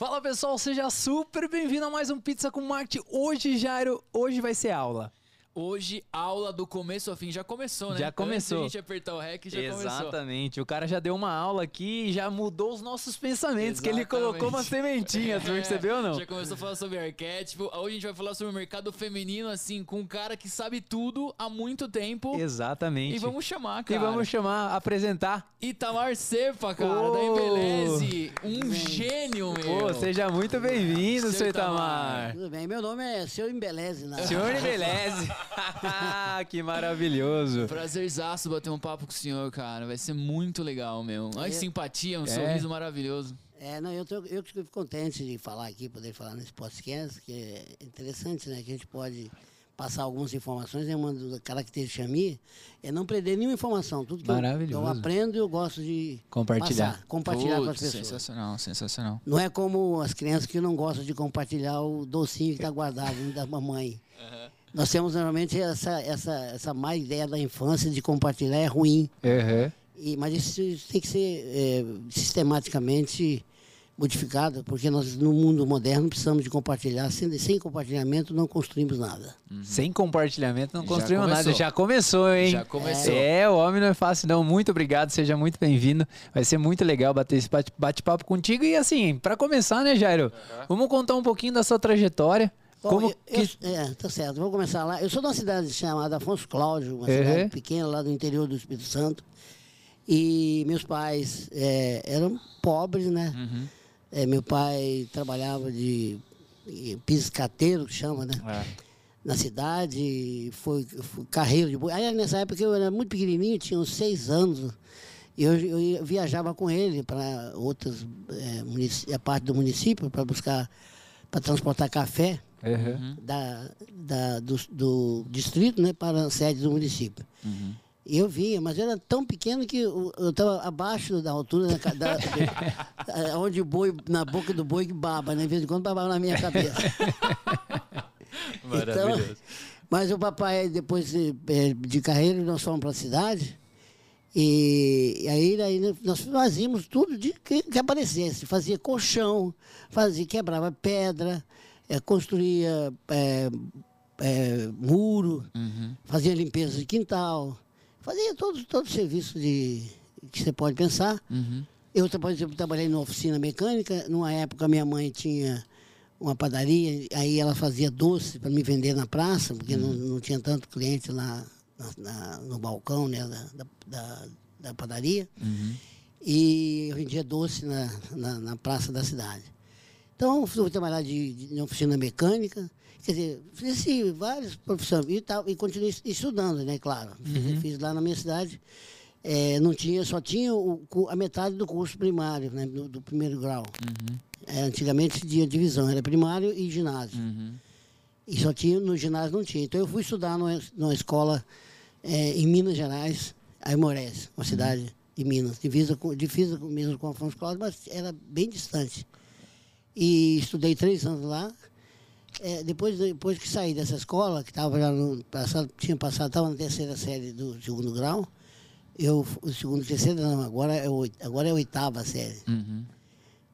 Fala pessoal, seja super bem-vindo a mais um Pizza com Marte. Hoje, Jairo, hoje vai ser aula. Hoje, aula do começo ao fim. Já começou, né? Já começou. Antes de a gente apertar o REC, já começou. Exatamente. O cara já deu uma aula aqui e já mudou os nossos pensamentos, que ele colocou umas sementinhas, você percebeu ou não? Já começou a falar sobre arquétipo. Hoje a gente vai falar sobre o mercado feminino, assim, com um cara que sabe tudo há muito tempo. Exatamente. E vamos chamar, E cara. vamos chamar, apresentar. Itamar Cepa, cara, Ô! da Embeleze. Um gênio, meu. Pô, seja muito bem-vindo, Seu seu Itamar. Itamar. Tudo bem, meu nome é Seu Embeleze. Senhor Beleze. que maravilhoso. Prazerzaço bater um papo com o senhor, cara. Vai ser muito legal, meu. Olha que É. simpatia, um É. sorriso maravilhoso. É, não, eu, tô, eu que fico contente de falar aqui, poder falar nesse podcast, que é interessante, né? Que a gente pode passar algumas informações. É uma das características minhas, é não perder nenhuma informação. Tudo que eu, Maravilhoso. eu aprendo, eu gosto de Compartilhar. passar, compartilhar com as Putz, pessoas. Sensacional, sensacional. Não é como as crianças que não gostam de compartilhar o docinho que está guardado dentro da mamãe. Nós temos normalmente essa, essa, essa má ideia da infância de compartilhar é ruim. Uhum. E, mas isso, isso tem que ser é, sistematicamente modificado, porque nós no mundo moderno precisamos de compartilhar. Sem, sem compartilhamento não construímos nada. Sem compartilhamento não Já construímos nada. começou. Já começou, hein? Já começou. É, o homem não é fácil não. Muito obrigado, seja muito bem-vindo. Vai ser muito legal bater esse bate- bate-papo contigo. E assim, pra começar, né, Jairo? Vamos contar um pouquinho da sua trajetória. Bom, Como eu, eu- que... é, tá certo. Vou começar lá. Eu sou de uma cidade chamada Afonso Cláudio, uma Uhum. cidade pequena lá do interior do Espírito Santo. E meus pais é, eram pobres, né? Uhum. É, meu pai trabalhava de piscateiro, que chama, né? É. na cidade, foi, foi carreiro de boi. Aí nessa época eu era muito pequenininho, tinha uns seis anos. E eu, eu ia- viajava com ele para outras é, parte do município para buscar, para transportar café Uhum. da, da- do, do distrito né, para a sede do município. E eu vinha, mas eu era tão pequeno que eu estava abaixo da altura da, da, da- onde o boi, na boca do boi que baba, né? De vez em quando babava na minha cabeça. Então, mas o papai, depois de, eh, de carreira, nós fomos para a cidade. E aí, daí nós fazíamos tudo de que, que aparecesse. Fazia colchão, fazia, quebrava pedra, construía eh, eh, muro, fazia limpeza de quintal, fazia todo, todo o serviço de, que você pode pensar. Eu, por exemplo, trabalhei numa oficina mecânica. Numa época, minha mãe tinha uma padaria, aí ela fazia doce para me vender na praça, porque não, não tinha tanto cliente lá na- na- no balcão né, da, da, da- da padaria. E eu vendia doce na, na, na praça da cidade. Então, fui trabalhar de, de, em oficina mecânica, quer dizer, fiz assim, várias profissões. E, tal, e continuei estudando, né, claro. Fiz, fiz lá na minha cidade. É, não tinha, só tinha o a metade do curso primário, né, do, do primeiro grau. É, antigamente tinha divisão, era primário e ginásio. E só tinha, no ginásio não tinha. Então eu fui estudar numa, numa escola é, em Minas Gerais, Aimorés, uma cidade de Minas, divisa com, divisa com, mesmo com Afonso Cláudio, mas era bem distante. E estudei três anos lá. É, depois, depois que saí dessa escola, que tava já no passado, tinha passado, estava na terceira série do segundo grau, eu, o segundo, terceiro não, agora é, o, agora é a oitava série.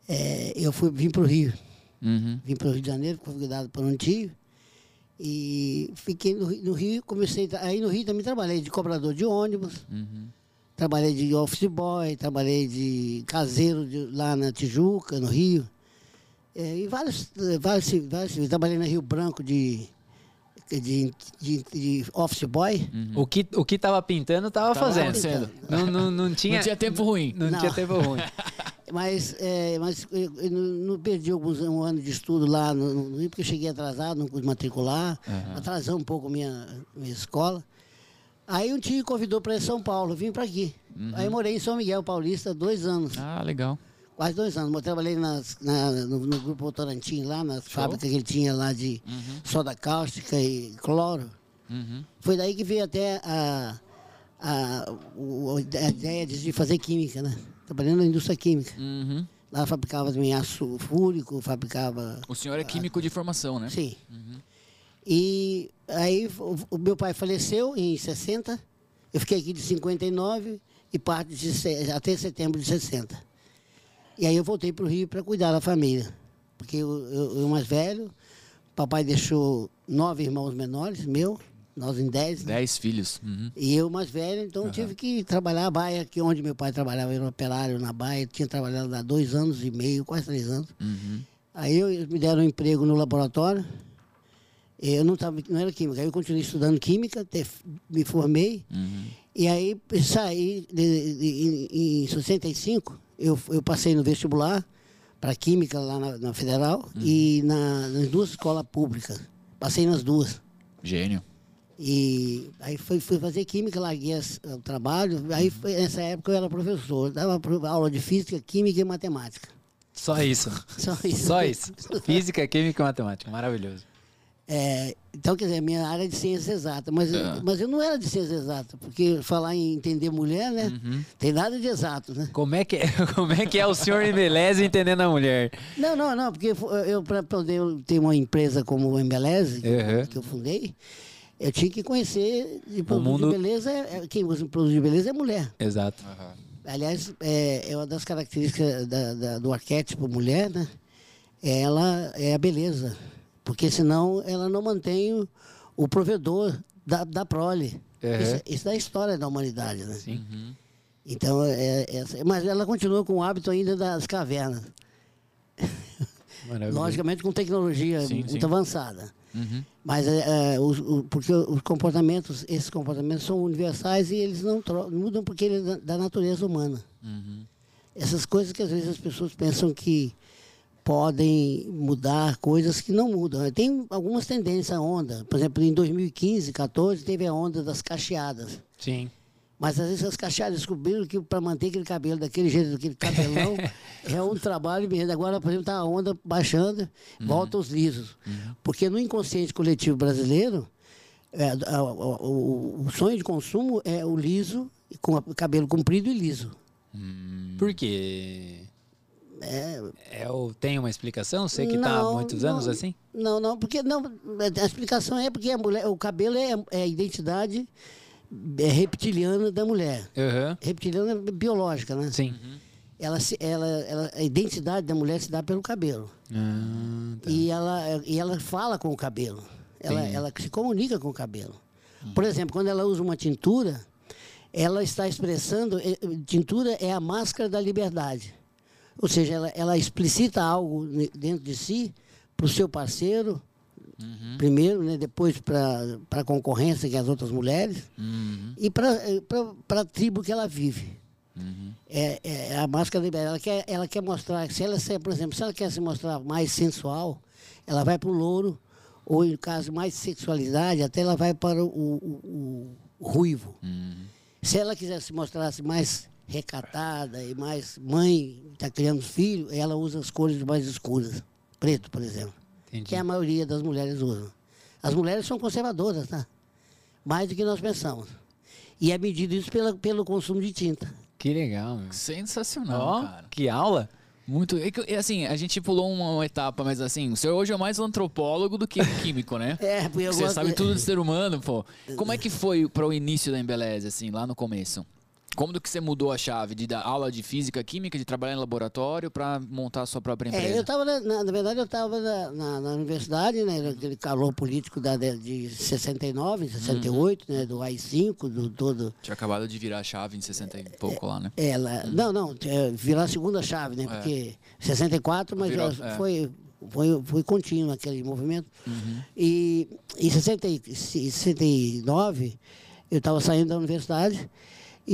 É, eu fui, vim para o Rio. Vim para o Rio de Janeiro, convidado por um tio. E fiquei no, Rio- no Rio, comecei. Aí no Rio também trabalhei de cobrador de ônibus, trabalhei de office boy, trabalhei de caseiro de- lá na Tijuca, no Rio. É, e vários, vários, vários. Trabalhei na Rio Branco de, de, de, de office boy. O que, o que tava pintando, tava, Tava fazendo. acontecendo. Não, não, não tinha... Não tinha tempo ruim. Não, Não. tinha tempo ruim. Mas, é, mas eu, eu não, perdi alguns um ano de estudo lá no, no Rio, porque eu cheguei atrasado, não pude matricular, atrasou um pouco a minha, minha escola. Aí um tio convidou para ir São Paulo, eu vim para aqui. Aí morei em São Miguel Paulista dois anos, Ah, legal. Quase dois anos. Eu trabalhei nas, na- no, no Grupo Votorantim lá, nas fábricas que ele tinha lá de soda cáustica e cloro. Foi daí que veio até a, a, a ideia de fazer química, né? Trabalhando na indústria química. Uhum. Lá fabricava também aço fúrico, fabricava. O senhor é químico de formação, né? Sim. E aí o, o meu pai faleceu em 60. Eu fiquei aqui de 59 e parte de, até setembro de 60. E aí eu voltei para o Rio para cuidar da família. porque eu, eu, eu mais velho, papai deixou nove irmãos menores, meu, nós em dez, né? Dez filhos. Uhum. E eu mais velho, então tive que trabalhar a baia, que onde meu pai trabalhava, eu era operário na baia, tinha trabalhado lá dois anos e meio, quase três anos. Uhum. Aí eu, eles me deram um emprego no laboratório. Eu não, tava, não era química, aí eu continuei estudando química, até me formei. Uhum. E aí saí de, de, em, em 65, eu, eu passei no vestibular para química lá na, na Federal e na, nas duas escolas públicas. Passei nas duas. Gênio. E aí fui, fui fazer química, larguei as- o trabalho. Aí foi- nessa época eu era professor, dava aula de física, química e matemática. Só isso. Só isso. Só isso. Física, química e matemática. Maravilhoso. É, então, quer dizer, minha área é de ciência exata, mas, É. mas eu não era de ciência exata, porque falar em entender mulher, né? Uhum. Tem nada de exato, né? Como é que é, como é, que é o senhor Embeleze entendendo a mulher? Não, não, não, porque eu, para poder ter uma empresa como o Embeleze, que, Uhum. que eu fundei, eu tinha que conhecer de produto mundo- de beleza. é- é- Quem usa produto de beleza é mulher. Exato. Aliás, é, é uma das características da- da- do arquétipo mulher, né? Ela é a beleza. Porque senão ela não mantém o, o provedor da, da prole. Uhum. Isso, isso é a história da humanidade, né? Sim. Então, é, é- mas ela continua com o hábito ainda das cavernas. Logicamente com tecnologia Sim, muito sim. avançada. Uhum. Mas é, é, os- o- porque os comportamentos, esses comportamentos são universais e eles não mudam porque ele é da, da natureza humana. Uhum. Essas coisas que às vezes as pessoas pensam que podem mudar coisas que não mudam. Tem algumas tendências à onda. Por exemplo, em 2015, 14, teve a onda das cacheadas. Sim. Mas às vezes as cacheadas descobriram que para manter aquele cabelo daquele jeito, daquele cabelão, é um trabalho mesmo. Agora, por exemplo, está a onda baixando, volta os lisos. Porque no inconsciente coletivo brasileiro, é, a- a- o, o sonho de consumo é o liso, com o cabelo comprido e liso. Por quê? É, É o, tem uma explicação? Você que está há muitos não. anos assim? Não, não, porque não, a explicação é porque a mulher, o cabelo é, é a identidade é, reptiliana da mulher. Aham. Reptiliana é biológica, né? Sim. Ela, se- ela, ela, a identidade da mulher se dá pelo cabelo. Ah, tá. E, ela, e ela fala com o cabelo. Ela, ela se comunica com o cabelo. Por exemplo, quando ela usa uma tintura, ela está expressando. eh, Tintura é a máscara da liberdade. Ou seja, ela, ela explicita algo dentro de si para o seu parceiro, primeiro, né, depois para a concorrência, que é as outras mulheres, Uhum. e para a tribo que ela vive. Uhum. É, é a máscara da liberdade. Ela quer, ela quer mostrar, se ela, se, por exemplo, se ela quer se mostrar mais sensual, ela vai para o louro, ou em caso mais sexualidade, até ela vai para o, o- o- ruivo. Uhum. Se ela quiser se mostrar mais recatada e mais mãe, está criando filho, ela usa as cores mais escuras. Preto, por exemplo. Entendi. Que a maioria das mulheres usam. As mulheres são conservadoras, tá? Mais do que nós pensamos. E é medido isso pela, pelo consumo de tinta. Que legal, meu. Sensacional, Ó, cara. que aula. Muito. É que, é assim, a gente pulou uma, uma etapa, mas assim, o senhor hoje é mais um antropólogo do que um químico, né? É, porque eu Você gosto sabe tudo de ser humano, pô. Como é que foi para o início da Embeleze, assim, lá no começo? Como do que você mudou a chave de dar aula de física, química, de trabalhar em laboratório para montar a sua própria empresa? É, eu estava, na, na verdade, eu estava na, na, na universidade, né, naquele calor político da, de, de 69, 68, né, do AI-5, do todo... Tinha acabado de virar a chave em 60 e pouco lá, né? Ela, Não, não, é, virar a segunda chave, né, porque 64, mas Virou, é. foi, foi, foi contínuo aquele movimento. E em 60, e 69, eu estava saindo da universidade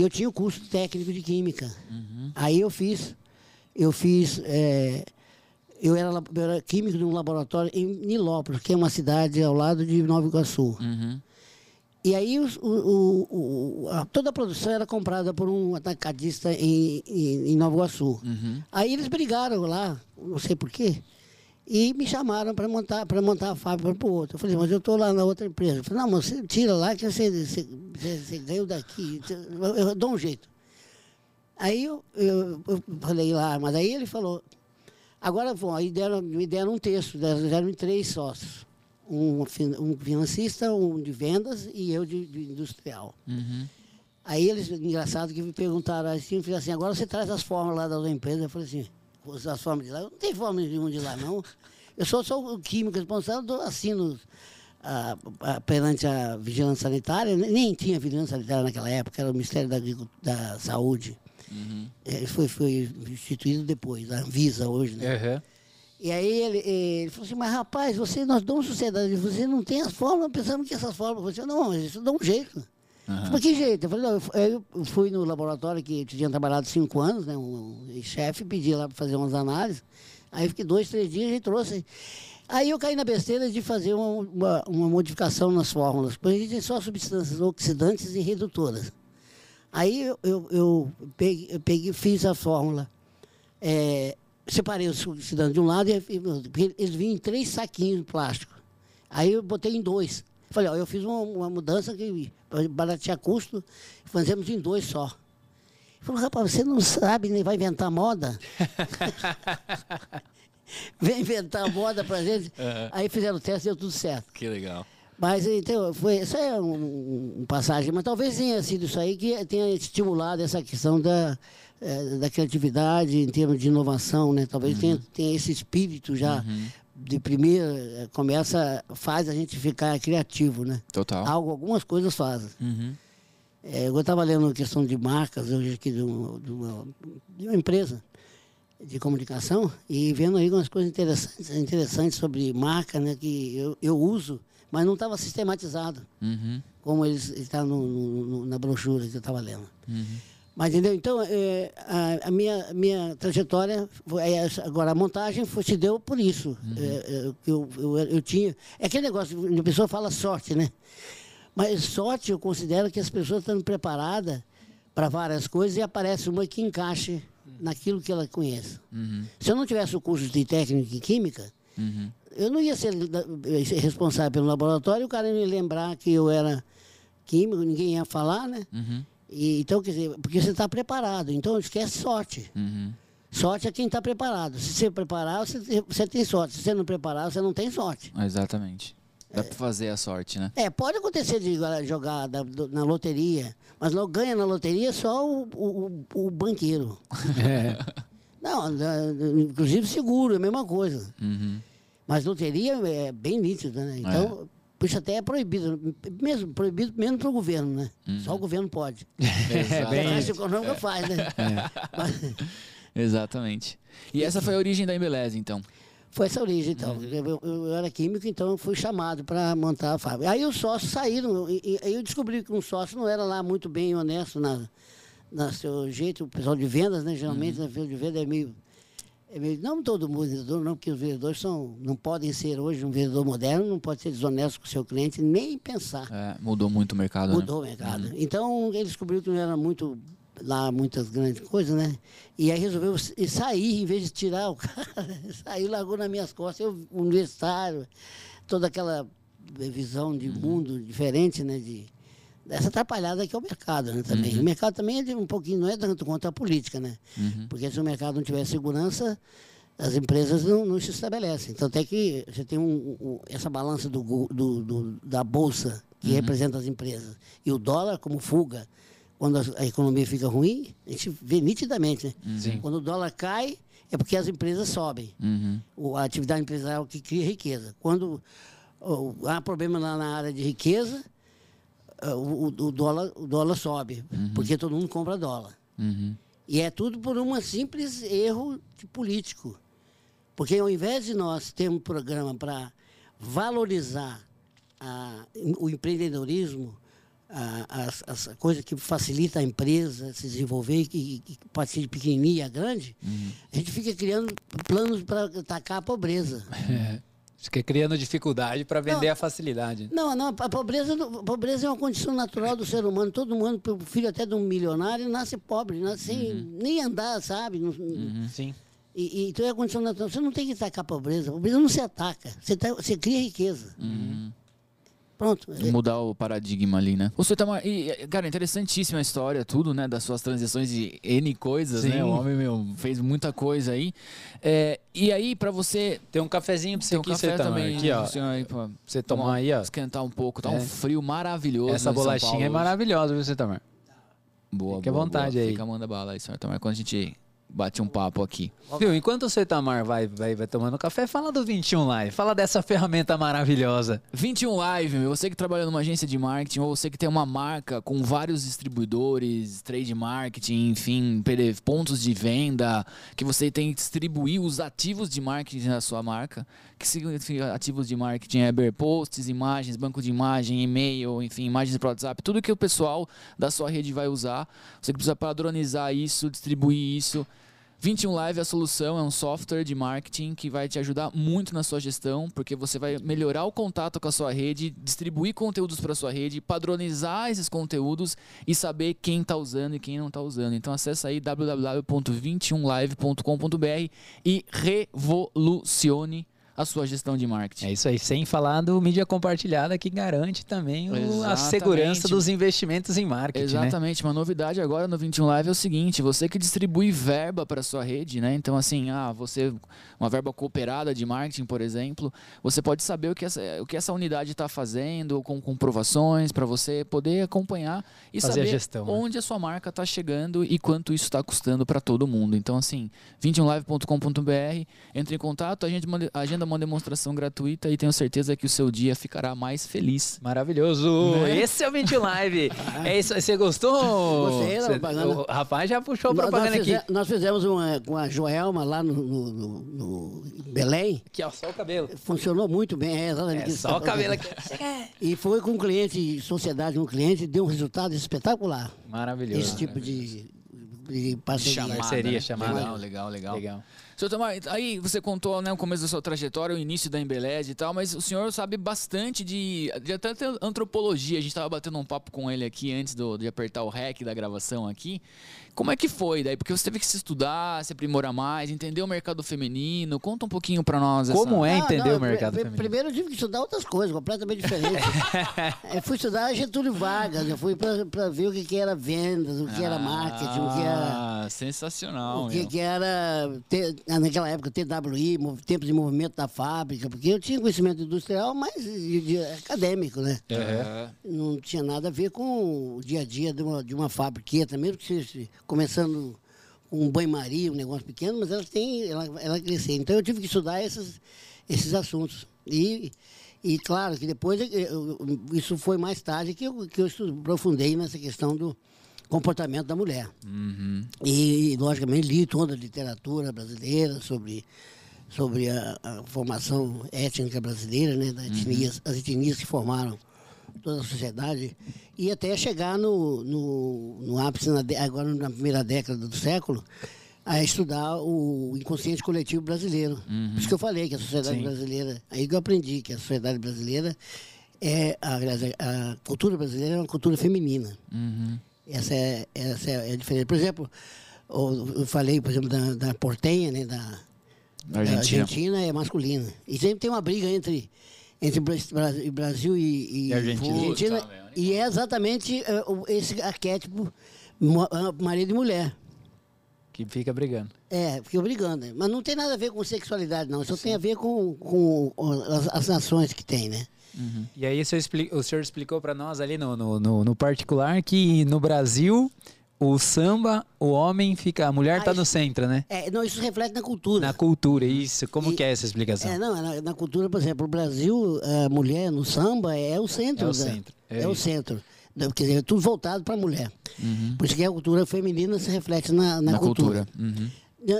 eu tinha o curso técnico de química. Aí eu fiz, eu fiz, é, eu, era, eu era químico de um laboratório em Nilópolis, que é uma cidade ao lado de Nova Iguaçu. Uhum. E aí o- o- o- a- toda a produção era comprada por um atacadista em, em, em Nova Iguaçu. Uhum. Aí eles brigaram lá, não sei porquê, e me chamaram para montar, montar a fábrica para o outro. Eu falei, mas eu estou lá na outra empresa. Eu falei, não, mas você tira lá que você, você, você, o daqui. Eu, eu dou um jeito. Aí eu, eu, eu falei lá, mas aí ele falou, agora bom, aí deram, me deram um texto, deram, três sócios. Um, um financista, um de vendas e eu de, de industrial. Uhum. Aí eles, engraçado, que me perguntaram assim, eu falei assim, agora você traz as fórmulas lá da outra empresa. Eu falei assim, as fórmulas de lá. Eu não tenho fórmula nenhuma de lá, não. Eu sou só o químico responsável, eu assino a, a, perante a vigilância sanitária. Nem tinha vigilância sanitária naquela época, era o Ministério da, da Saúde. Uhum. É, foi, foi instituído depois, a Anvisa hoje, né? Uhum. E aí ele, ele, falou assim, mas rapaz, você, nós damos sociedade, você não tem as fórmulas, pensando que essas fórmulas, você não, isso dá um jeito. Uhum. Que jeito? Eu falei, não, eu fui no laboratório que tinha trabalhado cinco anos, né? Um, chefe pedi lá para fazer umas análises. Aí fiquei dois, três dias e trouxe. Aí eu caí na besteira de fazer uma, uma, uma modificação nas fórmulas, porque a gente tem só substâncias oxidantes e redutoras. Aí eu, eu, eu, peguei, eu fiz a fórmula. É, separei os oxidantes de um lado e eles vinham em três saquinhos de plástico. Aí eu botei em dois. Falei, ó, eu fiz uma, uma mudança que baratear custo, fazemos em dois só. Ele falou, rapaz, você não sabe, nem vai inventar moda? Vem inventar moda pra gente. Uhum. Aí fizeram o teste e deu tudo certo. Que legal. Mas então, foi, isso é um, um, passagem, mas talvez tenha sido isso aí que tenha estimulado essa questão da, é, da criatividade em termos de inovação, né? Talvez uhum. tenha, tenha esse espírito já uhum de primeira começa faz a gente ficar criativo, né? Total. Algo, algumas coisas fazem. Uhum. É, eu estava lendo questão de marcas hoje aqui de uma, de, uma, de uma, empresa de comunicação e vendo aí algumas coisas interessantes, interessantes sobre marca, né? Que eu, eu uso, mas não estava sistematizado, uhum. como eles está no, no, na brochura que eu estava lendo. Uhum. Mas entendeu? Então, é, a, a, minha, minha trajetória, foi, é, agora a montagem foi, se deu por isso. Uhum. É, é eu, eu, eu, tinha. É aquele negócio, a pessoa fala sorte, né? Mas sorte eu considero que as pessoas estão preparadas para várias coisas e aparece uma que encaixe naquilo que ela conhece. Uhum. Se eu não tivesse o curso de técnica e química, uhum. eu não ia ser responsável pelo laboratório, o cara ia me lembrar que eu era químico, ninguém ia falar, né? Uhum. E, então, quer dizer, porque você está preparado. Então, esquece sorte. Uhum. Sorte é quem está preparado. Se você preparar, você, você tem sorte. Se você não preparar, você não tem sorte. Exatamente. Dá para fazer a sorte, né? É, pode acontecer de jogar da, do, na loteria, mas não ganha na loteria só o, o, o banqueiro. É. Não, inclusive seguro, é a mesma coisa. Uhum. Mas loteria é bem nítida, né? Então, é. Isso até é proibido, mesmo proibido mesmo para o governo, né? Uhum. Só o governo pode. É, bem a Econômica é. faz, né? É. Exatamente. E essa foi a origem da Embeleze, então? Foi essa a origem, então. Uhum. Eu, eu, eu, era químico, então eu fui chamado para montar a fábrica. Aí os sócios saíram, e, aí eu descobri que um sócio não era lá muito bem honesto na, na seu jeito, o pessoal de vendas, né? Geralmente, uhum. na de venda é meio não todo mundo vendedor, não, porque os vendedores são, não podem ser hoje um vendedor moderno, não pode ser desonesto com o seu cliente, nem pensar. É, mudou muito o mercado, né? Mudou né? o mercado. Uhum. Então, ele descobriu que não era muito lá muitas grandes coisas, né? E aí resolveu sair, em vez de tirar o cara, saiu, largou nas minhas costas, eu universitário, toda aquela visão de uhum. mundo diferente, né? De, essa atrapalhada que é o mercado, né, também. Uhum. O mercado também é um pouquinho, não é tanto quanto a política, né? Uhum. Porque se o mercado não tiver segurança, as empresas não, não se estabelecem. Então, até que você tem um, um, essa balança do, do, do, da bolsa, que uhum. representa as empresas, e o dólar como fuga. Quando a, a economia fica ruim, a gente vê nitidamente, né? Uhum. Quando o dólar cai, é porque as empresas sobem. Uhum. A atividade empresarial que cria riqueza. Quando há problema lá na área de riqueza, o, o, dólar, o dólar sobe, uhum. porque todo mundo compra dólar. Uhum. E é tudo por um simples erro político. Porque ao invés de nós termos um programa para valorizar a, o empreendedorismo, a, coisas que facilita a empresa se desenvolver, que, que pode ser de pequenininha a grande, uhum. a gente fica criando planos para atacar a pobreza. É. Fica criando dificuldade para vender não, a facilidade. Não, não, a pobreza, a pobreza é uma condição natural do ser humano. Todo mundo, filho até de um milionário, nasce pobre, nasce sem uhum. nem andar, sabe? Uhum. Sim. E, e, então é a condição natural. Você não tem que atacar a pobreza. A pobreza não se ataca. Você, tá, você cria riqueza. Uhum. Pronto. Mudar o paradigma ali, né? Você tá uma... e, cara, interessantíssima a história, tudo, né? Das suas transições de N coisas, Sim. né? O homem, meu, fez muita coisa aí. É, e aí, pra você... Tem um cafezinho pra você Tem um café também. Aqui, ó. Aí, pra você tomar aí, ó. Esquentar um pouco. Tá é. um frio maravilhoso. Essa bolachinha é maravilhosa, viu, você Tamar? Boa, Fique boa, à vontade boa. aí. Fica, manda bala aí, senhor Tamar. Quando a gente bate um papo aqui. Viu, enquanto o Setamar vai, vai, vai tomando café, fala do 21 Live, fala dessa ferramenta maravilhosa. 21 Live, meu, você que trabalha numa agência de marketing ou você que tem uma marca com vários distribuidores, trade marketing, enfim, pontos de venda, que você tem que distribuir os ativos de marketing da sua marca, que significa ativos de marketing é posts, imagens, banco de imagem, e-mail, enfim, imagens para WhatsApp, tudo que o pessoal da sua rede vai usar, você precisa padronizar isso, distribuir isso 21 Live é a solução, é um software de marketing que vai te ajudar muito na sua gestão, porque você vai melhorar o contato com a sua rede, distribuir conteúdos para a sua rede, padronizar esses conteúdos e saber quem está usando e quem não está usando. Então acessa aí www.21live.com.br e revolucione a sua gestão de marketing. É isso aí, sem falar do mídia compartilhada que garante também o, a segurança dos investimentos em marketing. Né? Exatamente, né? uma novidade agora no 21 Live é o seguinte: você que distribui verba para sua rede, né? Então, assim, ah, você, uma verba cooperada de marketing, por exemplo, você pode saber o que essa, o que essa unidade está fazendo, com comprovações, para você poder acompanhar e Fazer saber gestão, né? onde né? a sua marca está chegando e quanto isso está custando para todo mundo. Então, assim, 21live.com.br, entre em contato, a gente agenda uma demonstração gratuita e tenho certeza que o seu dia ficará mais feliz. Maravilhoso! Né? Esse é o 20 Live. é isso, você gostou? Gostei da propaganda. O rapaz já puxou a propaganda nós, aqui. Nós fizemos uma com a Joelma lá no, no, no, no Belém. Aqui, ó, só o cabelo. Funcionou muito bem, é exatamente. É, só o cabelo aqui. e foi com um cliente, sociedade com um cliente, deu um resultado espetacular. Maravilhoso. Esse tipo de, de parceria. Chamada, parceria, né? chamada. Legal, legal, legal. legal. Tomar, aí você contou né, o começo da sua trajetória, o início da Embeleze e tal, mas o senhor sabe bastante de, de até antropologia. A gente estava batendo um papo com ele aqui antes do, de apertar o REC da gravação aqui. Como é que foi daí? Porque você teve que se estudar, se aprimorar mais, entender o mercado feminino. Conta um pouquinho para nós. Como essa... é entender não, o mercado feminino? Primeiro eu tive que estudar outras coisas, completamente diferentes. eu fui estudar Getúlio Vargas, eu fui para ver o que, que era vendas, o que ah, era marketing, o que era... Ah, sensacional, O que, que era, naquela época, TWI, Tempo de Movimento da Fábrica, porque eu tinha conhecimento industrial, mas de, de, acadêmico, né? Uhum. Não tinha nada a ver com o dia a dia de uma, de uma fábrica, mesmo que começando com um banho-maria, um negócio pequeno, mas ela tem, ela, ela crescer. Então eu tive que estudar esses, esses assuntos. E, e claro que depois, eu, isso foi mais tarde que eu, que eu aprofundei nessa questão do comportamento da mulher. Uhum. E, logicamente, li toda a literatura brasileira sobre, sobre a, a formação étnica brasileira, né, das etnias, uhum. as etnias que formaram toda a sociedade, e até chegar no, no, no ápice, na, agora na primeira década do século, a estudar o inconsciente coletivo brasileiro. Uhum. Por isso que eu falei que a sociedade Sim. brasileira, aí que eu aprendi que a sociedade brasileira é, aliás, a cultura brasileira é uma cultura feminina. Uhum. Essa, é, essa é a diferença. Por exemplo, eu falei, por exemplo, da, da portenha, né, da, Argentina. da Argentina é masculina. E sempre tem uma briga entre entre Brasil e, e, Argentina. e Argentina. E é exatamente uh, esse arquétipo marido e mulher. Que fica brigando. É, fica brigando. Mas não tem nada a ver com sexualidade, não. Isso tem a ver com, com as, as nações que tem, né? Uhum. E aí o senhor, explicou, o senhor explicou para nós ali no, no, no, no particular que no Brasil o samba, o homem fica. A mulher está no centro, né? É, não, isso reflete na cultura. Na cultura, isso. Como e, que é essa explicação? É, não, na, na, cultura, por exemplo, o Brasil, a mulher no samba é o centro. É o da, centro. É, é o centro. Quer dizer, é tudo voltado para a mulher. Uhum. Por isso que a cultura feminina se reflete na, na, na cultura. cultura. Uhum.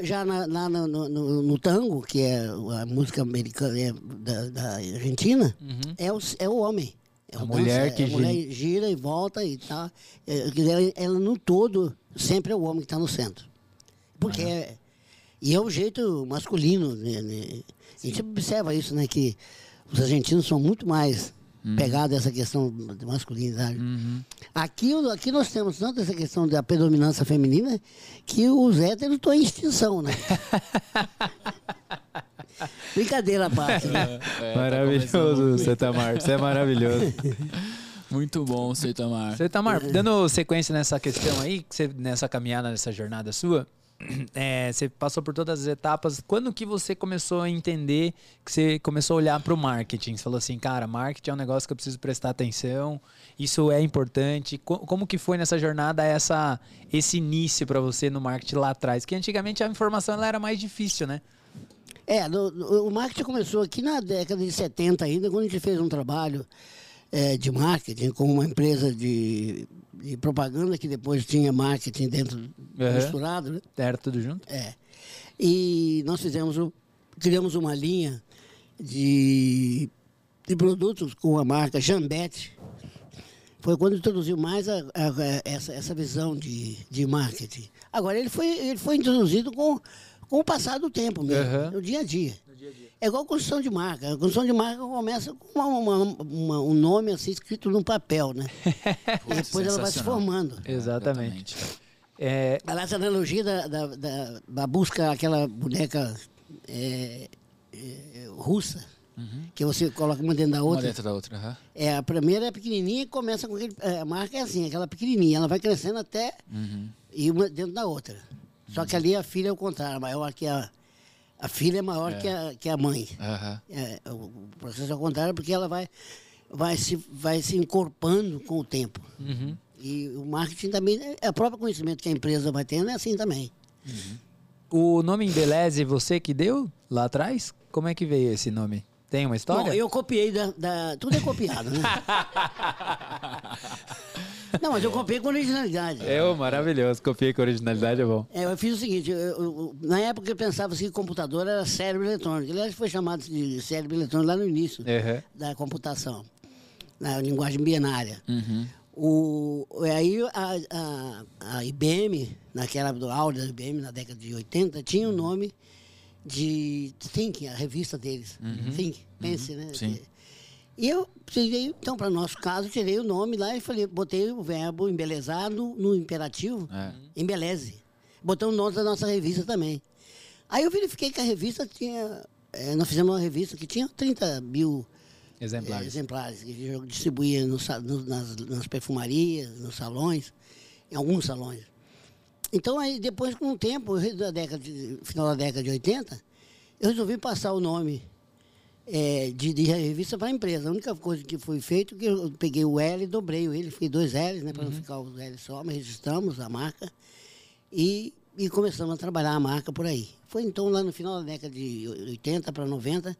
Já na, na, no, no, no, tango, que é a música americana é da, da, Argentina, uhum. é, o, é o homem. É a mulher que a gira. mulher gira e volta e tal. Tá. Ela, ela no todo sempre é o homem que está no centro. Porque é, e é o jeito masculino. Né, né? A gente observa isso, né? Que os argentinos são muito mais uhum. pegados a essa questão de masculinidade. Uhum. Aqui, aqui nós temos tanto essa questão da predominância feminina que os héteros estão em extinção, né? Brincadeira parte, né? É, tá maravilhoso, Setamar. Você é maravilhoso. Muito bom, Setamar. Setamar, dando sequência nessa questão aí, você, nessa caminhada, nessa jornada sua, é, você passou por todas as etapas. Quando que você começou a entender que você começou a olhar para o marketing? Você falou assim, cara, marketing é um negócio que eu preciso prestar atenção. Isso é importante. como que foi nessa jornada essa esse início para você no marketing lá atrás? Que antigamente a informação ela era mais difícil, né? É, no, no, o marketing começou aqui na década de 70 ainda, quando a gente fez um trabalho é, de marketing com uma empresa de, de, propaganda que depois tinha marketing dentro uhum. misturado, né? Era tudo junto? É. E nós fizemos, criamos uma linha de, de produtos com a marca Jambete. Foi quando introduziu mais a, a, a, essa, essa visão de, de marketing. Agora, ele foi, ele foi introduzido com com o passar do tempo mesmo, uhum. no dia a dia. dia, -dia. É igual construção de marca. A construção de marca começa com uma, uma, uma, um nome assim escrito num papel, né? e depois ela vai se formando. Exatamente. É... Essa analogia da, da, da, da, busca aquela boneca é, é, russa, uhum. que você coloca uma dentro da outra. Uma dentro da outra, uhum. É, a primeira é pequenininha e começa com aquele... É, a marca é assim, aquela pequenininha. Ela vai crescendo até uhum. ir uma dentro da outra. Só que ali a filha é o contrário, maior que a. A filha é maior é. Que, a, que a mãe. Uhum. É, o processo é o contrário porque ela vai, vai, se, vai se encorpando com o tempo. Uhum. E o marketing também, é o próprio conhecimento que a empresa vai tendo é assim também. Uhum. O nome Embeleze, você que deu lá atrás? Como é que veio esse nome? Tem uma história? Bom, eu copiei da, da... Tudo é copiado, né? Não, mas eu copiei com originalidade. É, oh, maravilhoso. Copiei com originalidade, é bom. É, eu fiz o seguinte, eu, eu, na época eu pensava assim que computador era cérebro eletrônico. Aliás, foi chamado de cérebro eletrônico lá no início uhum. da computação, na linguagem binária. Uhum. O, aí a, a, a, IBM, naquela do áudio da IBM, na década de 80, tinha o nome de Think, a revista deles. Uhum. Think, pense, uhum. né? Sim. E eu tirei, então, para nosso caso, tirei o nome lá e falei, botei o verbo embelezar no, no imperativo, é. embeleze. Botamos o nome da nossa revista também. Aí eu verifiquei que a revista tinha. É, nós fizemos uma revista que tinha 30 mil exemplares, é, exemplares que distribuía no, no, nas, nas perfumarias, nos salões, em alguns salões. Então, aí, depois, com o tempo, da década de, final da década de 80, eu resolvi passar o nome é, de, de, revista para a empresa. A única coisa que foi feito que eu peguei o L e dobrei o L, fiquei dois L's, né, para uhum. não ficar os L só, mas registramos a marca e, e começamos a trabalhar a marca por aí. Foi então lá no final da década de 80 para 90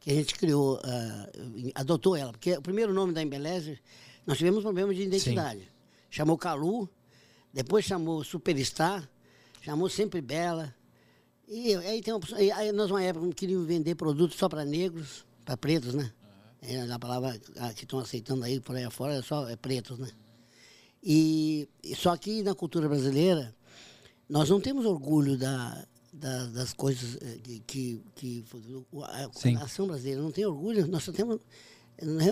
que a gente criou, uh, adotou ela, porque o primeiro nome da Embeleze, nós tivemos problema de identidade. Sim. Chamou Calu, depois chamou Superstar, chamou Sempre Bela, e aí tem uma, aí nós, uma época, queríamos vender produtos só para negros, para pretos, né? É, a palavra que estão aceitando aí por aí afora é só é pretos, né? E só que na cultura brasileira, nós não temos orgulho da, da das coisas eh, que, que, a, a nação brasileira não tem orgulho, nós só temos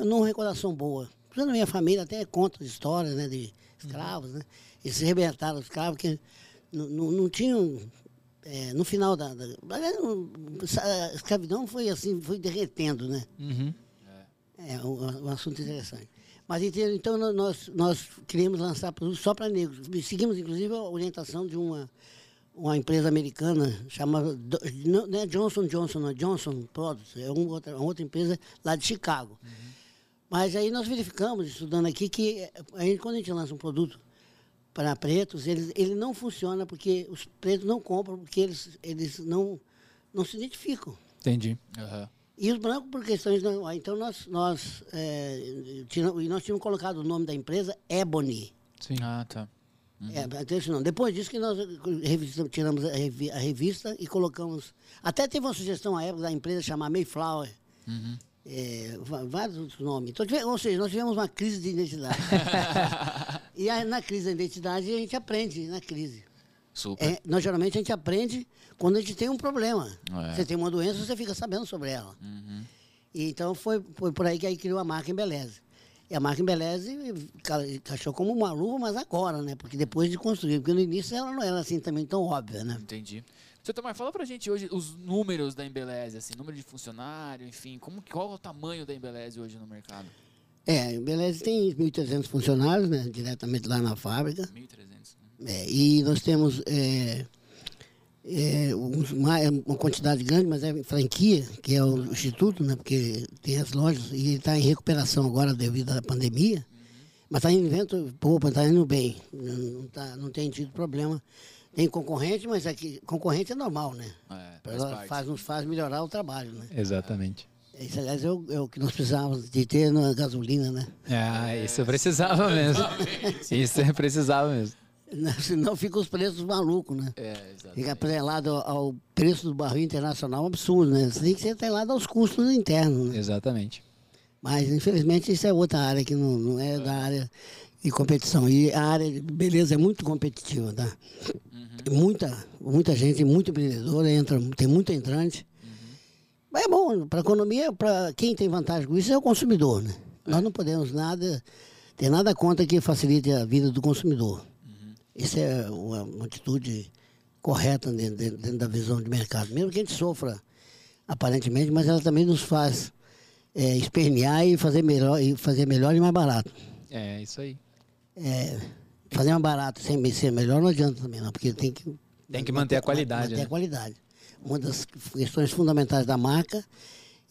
não recordação boa. Na minha família até conta histórias né, de escravos, uhum. né? Eles se rebentaram, os escravos que não, não, não tinham é, no final da, da, A escravidão foi assim, foi derretendo, né? Uhum. É um, um, assunto interessante. Mas então nós, nós queríamos lançar produtos só para negros. Seguimos, inclusive, a orientação de uma, uma empresa americana chamada não é Johnson Johnson, não, é Johnson Products, é uma outra, uma outra empresa lá de Chicago. Uhum. Mas aí nós verificamos, estudando aqui, que a gente, quando a gente lança um produto para pretos, ele, ele não funciona porque os pretos não compram, porque eles, eles não, não se identificam. Entendi. Uhum. E os brancos por questões. Não, então nós, nós, é, tínhamos, nós tínhamos colocado o nome da empresa Ebony. Sim. Ah, tá. Uhum. É, não. Depois disso que nós tiramos a revista e colocamos. Até teve uma sugestão à época da empresa chamar Mayflower. Uhum é, vários outros nomes. Então, tivemos, ou seja, nós tivemos uma crise de identidade. e aí, na crise da identidade a gente aprende na crise. É, nós geralmente a gente aprende quando a gente tem um problema. É. Você tem uma doença, você fica sabendo sobre ela. Uhum. E, então foi, foi por aí que aí criou a marca Embeleze. E a marca Embeleze encaixou como uma luva, mas agora, né? Porque depois de construir, porque no início ela não era assim também tão óbvia, né? Entendi. Seu Tomar, fala pra gente hoje os números da Embeleze, assim, número de funcionário, enfim, como, qual é o tamanho da Embeleze hoje no mercado? É, a Embeleze tem 1.300 funcionários, né, diretamente lá na fábrica. 1.300, né? É, e nós temos é, é, uma, uma, quantidade grande, mas é franquia, que é o Instituto, né? Porque tem as lojas e está em recuperação agora devido à pandemia. Mas está indo vento, poupa, está indo bem. Não, tá, não tem tido problema. Tem concorrente, mas aqui, concorrente é normal, né? É, faz, faz, nos faz melhorar o trabalho, né? Exatamente. Isso, aliás, é o, é o, que nós precisávamos de ter na gasolina, né? Ah, isso precisava mesmo. isso precisava mesmo. Senão ficam os preços malucos, né? É, exatamente. Fica atrelado ao preço do barril internacional, um absurdo, né? Você tem que ser atrelado aos custos internos. Né? Exatamente. Mas, infelizmente, isso é outra área que não, não é, é, da área de competição. E a área de beleza é muito competitiva, tá? Uhum. Muita, muita gente, muito empreendedora, entra, tem muito entrante. Uhum. Mas é bom, para a economia, para quem tem vantagem com isso é o consumidor, né? É. Nós não podemos nada, ter nada contra que facilite a vida do consumidor. Uhum. Isso é uma, uma atitude correta dentro, dentro, da visão de mercado. Mesmo que a gente sofra, aparentemente, mas ela também nos faz é, espernear e fazer melhor e fazer melhor e mais barato. É, isso aí. É, fazer mais barato sem ser melhor não adianta também, não, porque tem que tem que manter, manter a qualidade. Manter né? a qualidade. Uma das questões fundamentais da marca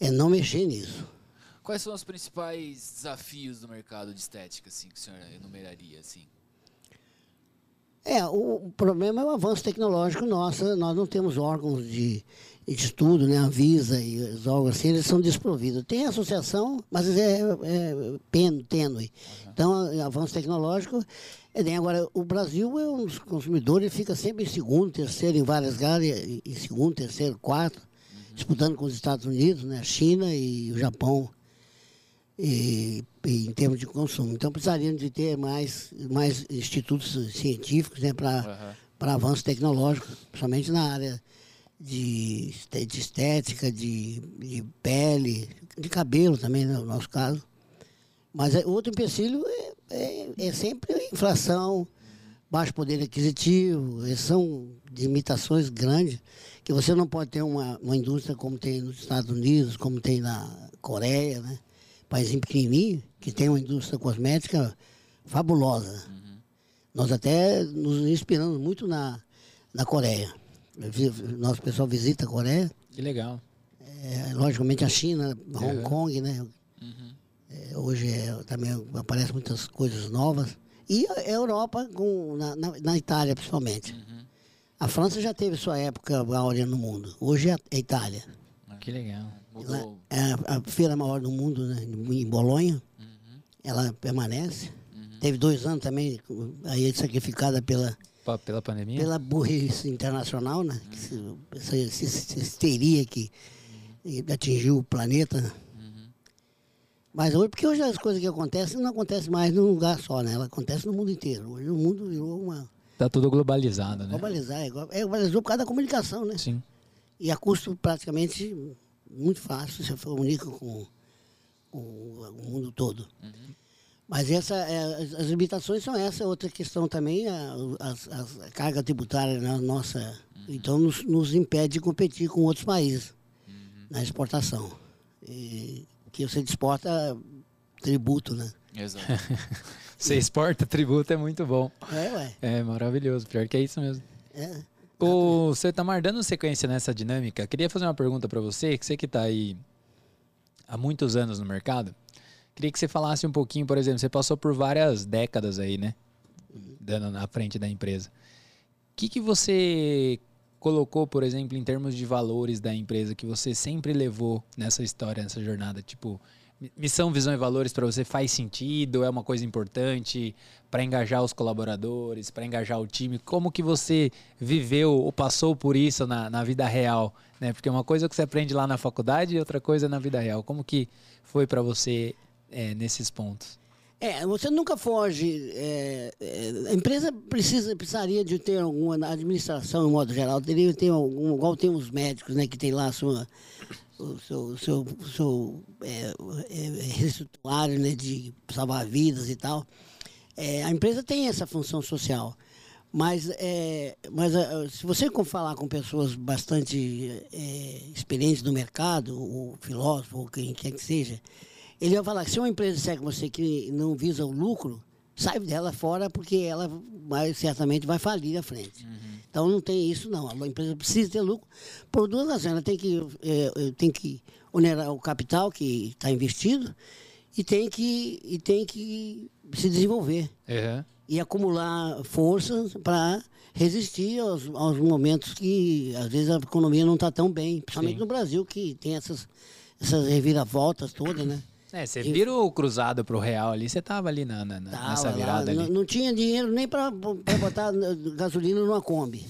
é não mexer nisso. Quais são os principais desafios do mercado de estética, assim, que o senhor enumeraria, assim? É, o, problema é o avanço tecnológico nosso. Nós não temos órgãos de estudo, né? A Visa e os órgãos assim, eles são desprovidos. Tem associação, mas é, é tênue. Uhum. Então, avanço tecnológico. É, agora, o Brasil é um dos consumidores, fica sempre em segundo, terceiro em várias áreas, em segundo, terceiro, quarto, uhum. disputando com os Estados Unidos, né? China e o Japão. E, e, em termos de consumo. Então precisaríamos de ter mais, mais institutos científicos né, para uhum. avanço tecnológico, principalmente na área de, de estética, de, de pele, de cabelo também, né, no nosso caso. Mas é, outro empecilho é, é, é, sempre a inflação, baixo poder aquisitivo, são limitações grandes, que você não pode ter uma, uma indústria como tem nos Estados Unidos, como tem na Coreia, né? país pequenininho, que tem uma indústria cosmética fabulosa. Uhum. Nós até nos inspiramos muito na, na Coreia. Nosso pessoal visita a Coreia. Que legal. É, logicamente a China, Hong. Kong, né? Uhum. É, hoje é, também aparecem muitas coisas novas. E a Europa, com, na, na, na Itália principalmente. Uhum. A França já teve sua época áurea no mundo. Hoje é a Itália. Que legal. Mudou. É a feira maior do mundo, né? em Bolonha. Uhum. Ela permanece. Uhum. Teve dois anos também, aí sacrificada pela pela pandemia? Pela burrice internacional, né? Uhum. Essa, essa, essa histeria que atingiu o planeta. Uhum. Mas hoje, porque hoje as coisas que acontecem não acontecem mais num lugar só, né? Ela acontece no mundo inteiro. Hoje o mundo virou uma. Tá tudo globalizado, né? Globalizado, é, é globalizou por causa da comunicação, né? Sim. E a custo praticamente muito fácil, você comunica com, com o mundo todo. Uhum. Mas essa, é, as limitações são essa, outra questão também, a, a, a carga tributária na nossa. Uhum. Então nos, nos, impede de competir com outros países uhum. na exportação. E, que você exporta tributo, né? Exato. você exporta tributo é muito bom. É, ué. É maravilhoso, pior que é isso mesmo. É. O Setamar, dando sequência nessa dinâmica, queria fazer uma pergunta para você, que você que está aí há muitos anos no mercado. Queria que você falasse um pouquinho, por exemplo, você passou por várias décadas aí, né? Dando na frente da empresa. O que, que você colocou, por exemplo, em termos de valores da empresa que você sempre levou nessa história, nessa jornada? Tipo, missão, visão e valores para você faz sentido? É uma coisa importante para engajar os colaboradores, para engajar o time? Como que você viveu ou passou por isso na, na vida real? Né? Porque uma coisa que você aprende lá na faculdade e outra coisa na vida real. Como que foi para você é, nesses pontos? É, você nunca foge. É, é, a empresa precisa, precisaria de ter alguma administração, em modo geral, teria ter algum, igual tem os médicos, né, que tem lá a sua, o seu, seu, seu é, é, né, de salvar vidas e tal. É, a empresa tem essa função social. Mas, é, mas se você falar com pessoas bastante experientes no mercado, ou filósofo, ou quem quer que seja, ele vai falar que se uma empresa segue você que não visa o lucro, sai dela fora porque ela vai, certamente vai falir à frente. Então não tem isso não. A empresa precisa ter lucro por duas razões. Ela tem que, é, é, tem que onerar o capital que está investido e tem que, e tem que se desenvolver Uhum. e acumular forças para resistir aos, aos momentos que às vezes a economia não está tão bem, principalmente Sim. no Brasil que tem essas essas reviravoltas todas, né? É, você virou o cruzado pro real ali, você tava ali na, na- Tava nessa lá, virada não, ali. não tinha dinheiro nem para botar gasolina numa Kombi.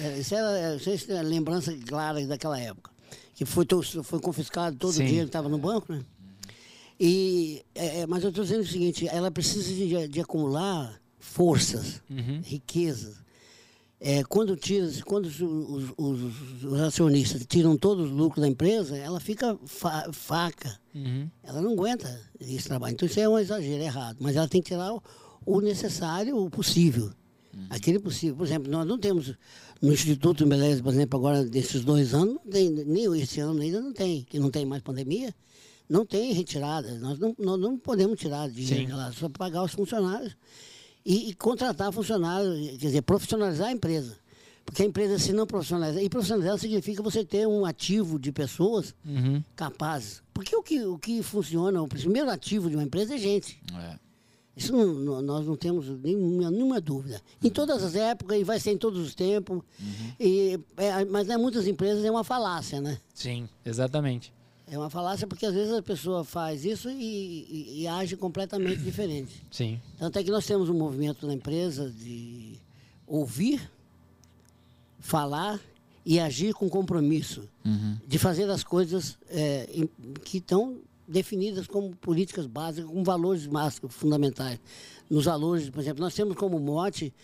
É, isso era isso é lembrança clara daquela época. Que foi, foi confiscado todo Sim. o dinheiro que estava no banco, né? E, é, é, mas eu estou dizendo o seguinte, ela precisa de, de acumular forças, Uhum. riquezas. É, quando tira, quando os, os- os- acionistas tiram todos os lucros da empresa, ela fica fa- faca. Uhum. Ela não aguenta esse trabalho. Então isso é um exagero, é errado. Mas ela tem que tirar o, o necessário, o possível. Aquele possível. Por exemplo, nós não temos no Instituto Beleza, por exemplo, agora desses dois anos, tem, nem esse ano ainda não tem, que não tem mais pandemia, não tem retirada. Nós não, nós não podemos tirar dinheiro lá, só pagar os funcionários e, e contratar funcionários, quer dizer, profissionalizar a empresa. Porque a empresa, se não profissionalizar, e profissionalizar significa você ter um ativo de pessoas Uhum. capazes. Porque o que, o que funciona, o primeiro ativo de uma empresa é gente. É. Isso não- nós não temos nenhuma, nenhuma dúvida. Em todas as épocas e vai ser em todos os tempos. E, é, mas em muitas empresas é uma falácia, né? Sim, exatamente. É uma falácia porque às vezes a pessoa faz isso e, e- e age completamente diferente. Sim. Tanto é que nós temos um movimento na empresa de ouvir, falar e agir com compromisso. Uhum. De fazer as coisas é, em- que estão definidas como políticas básicas, com valores básicos, fundamentais. Nos valores, por exemplo, nós temos como mote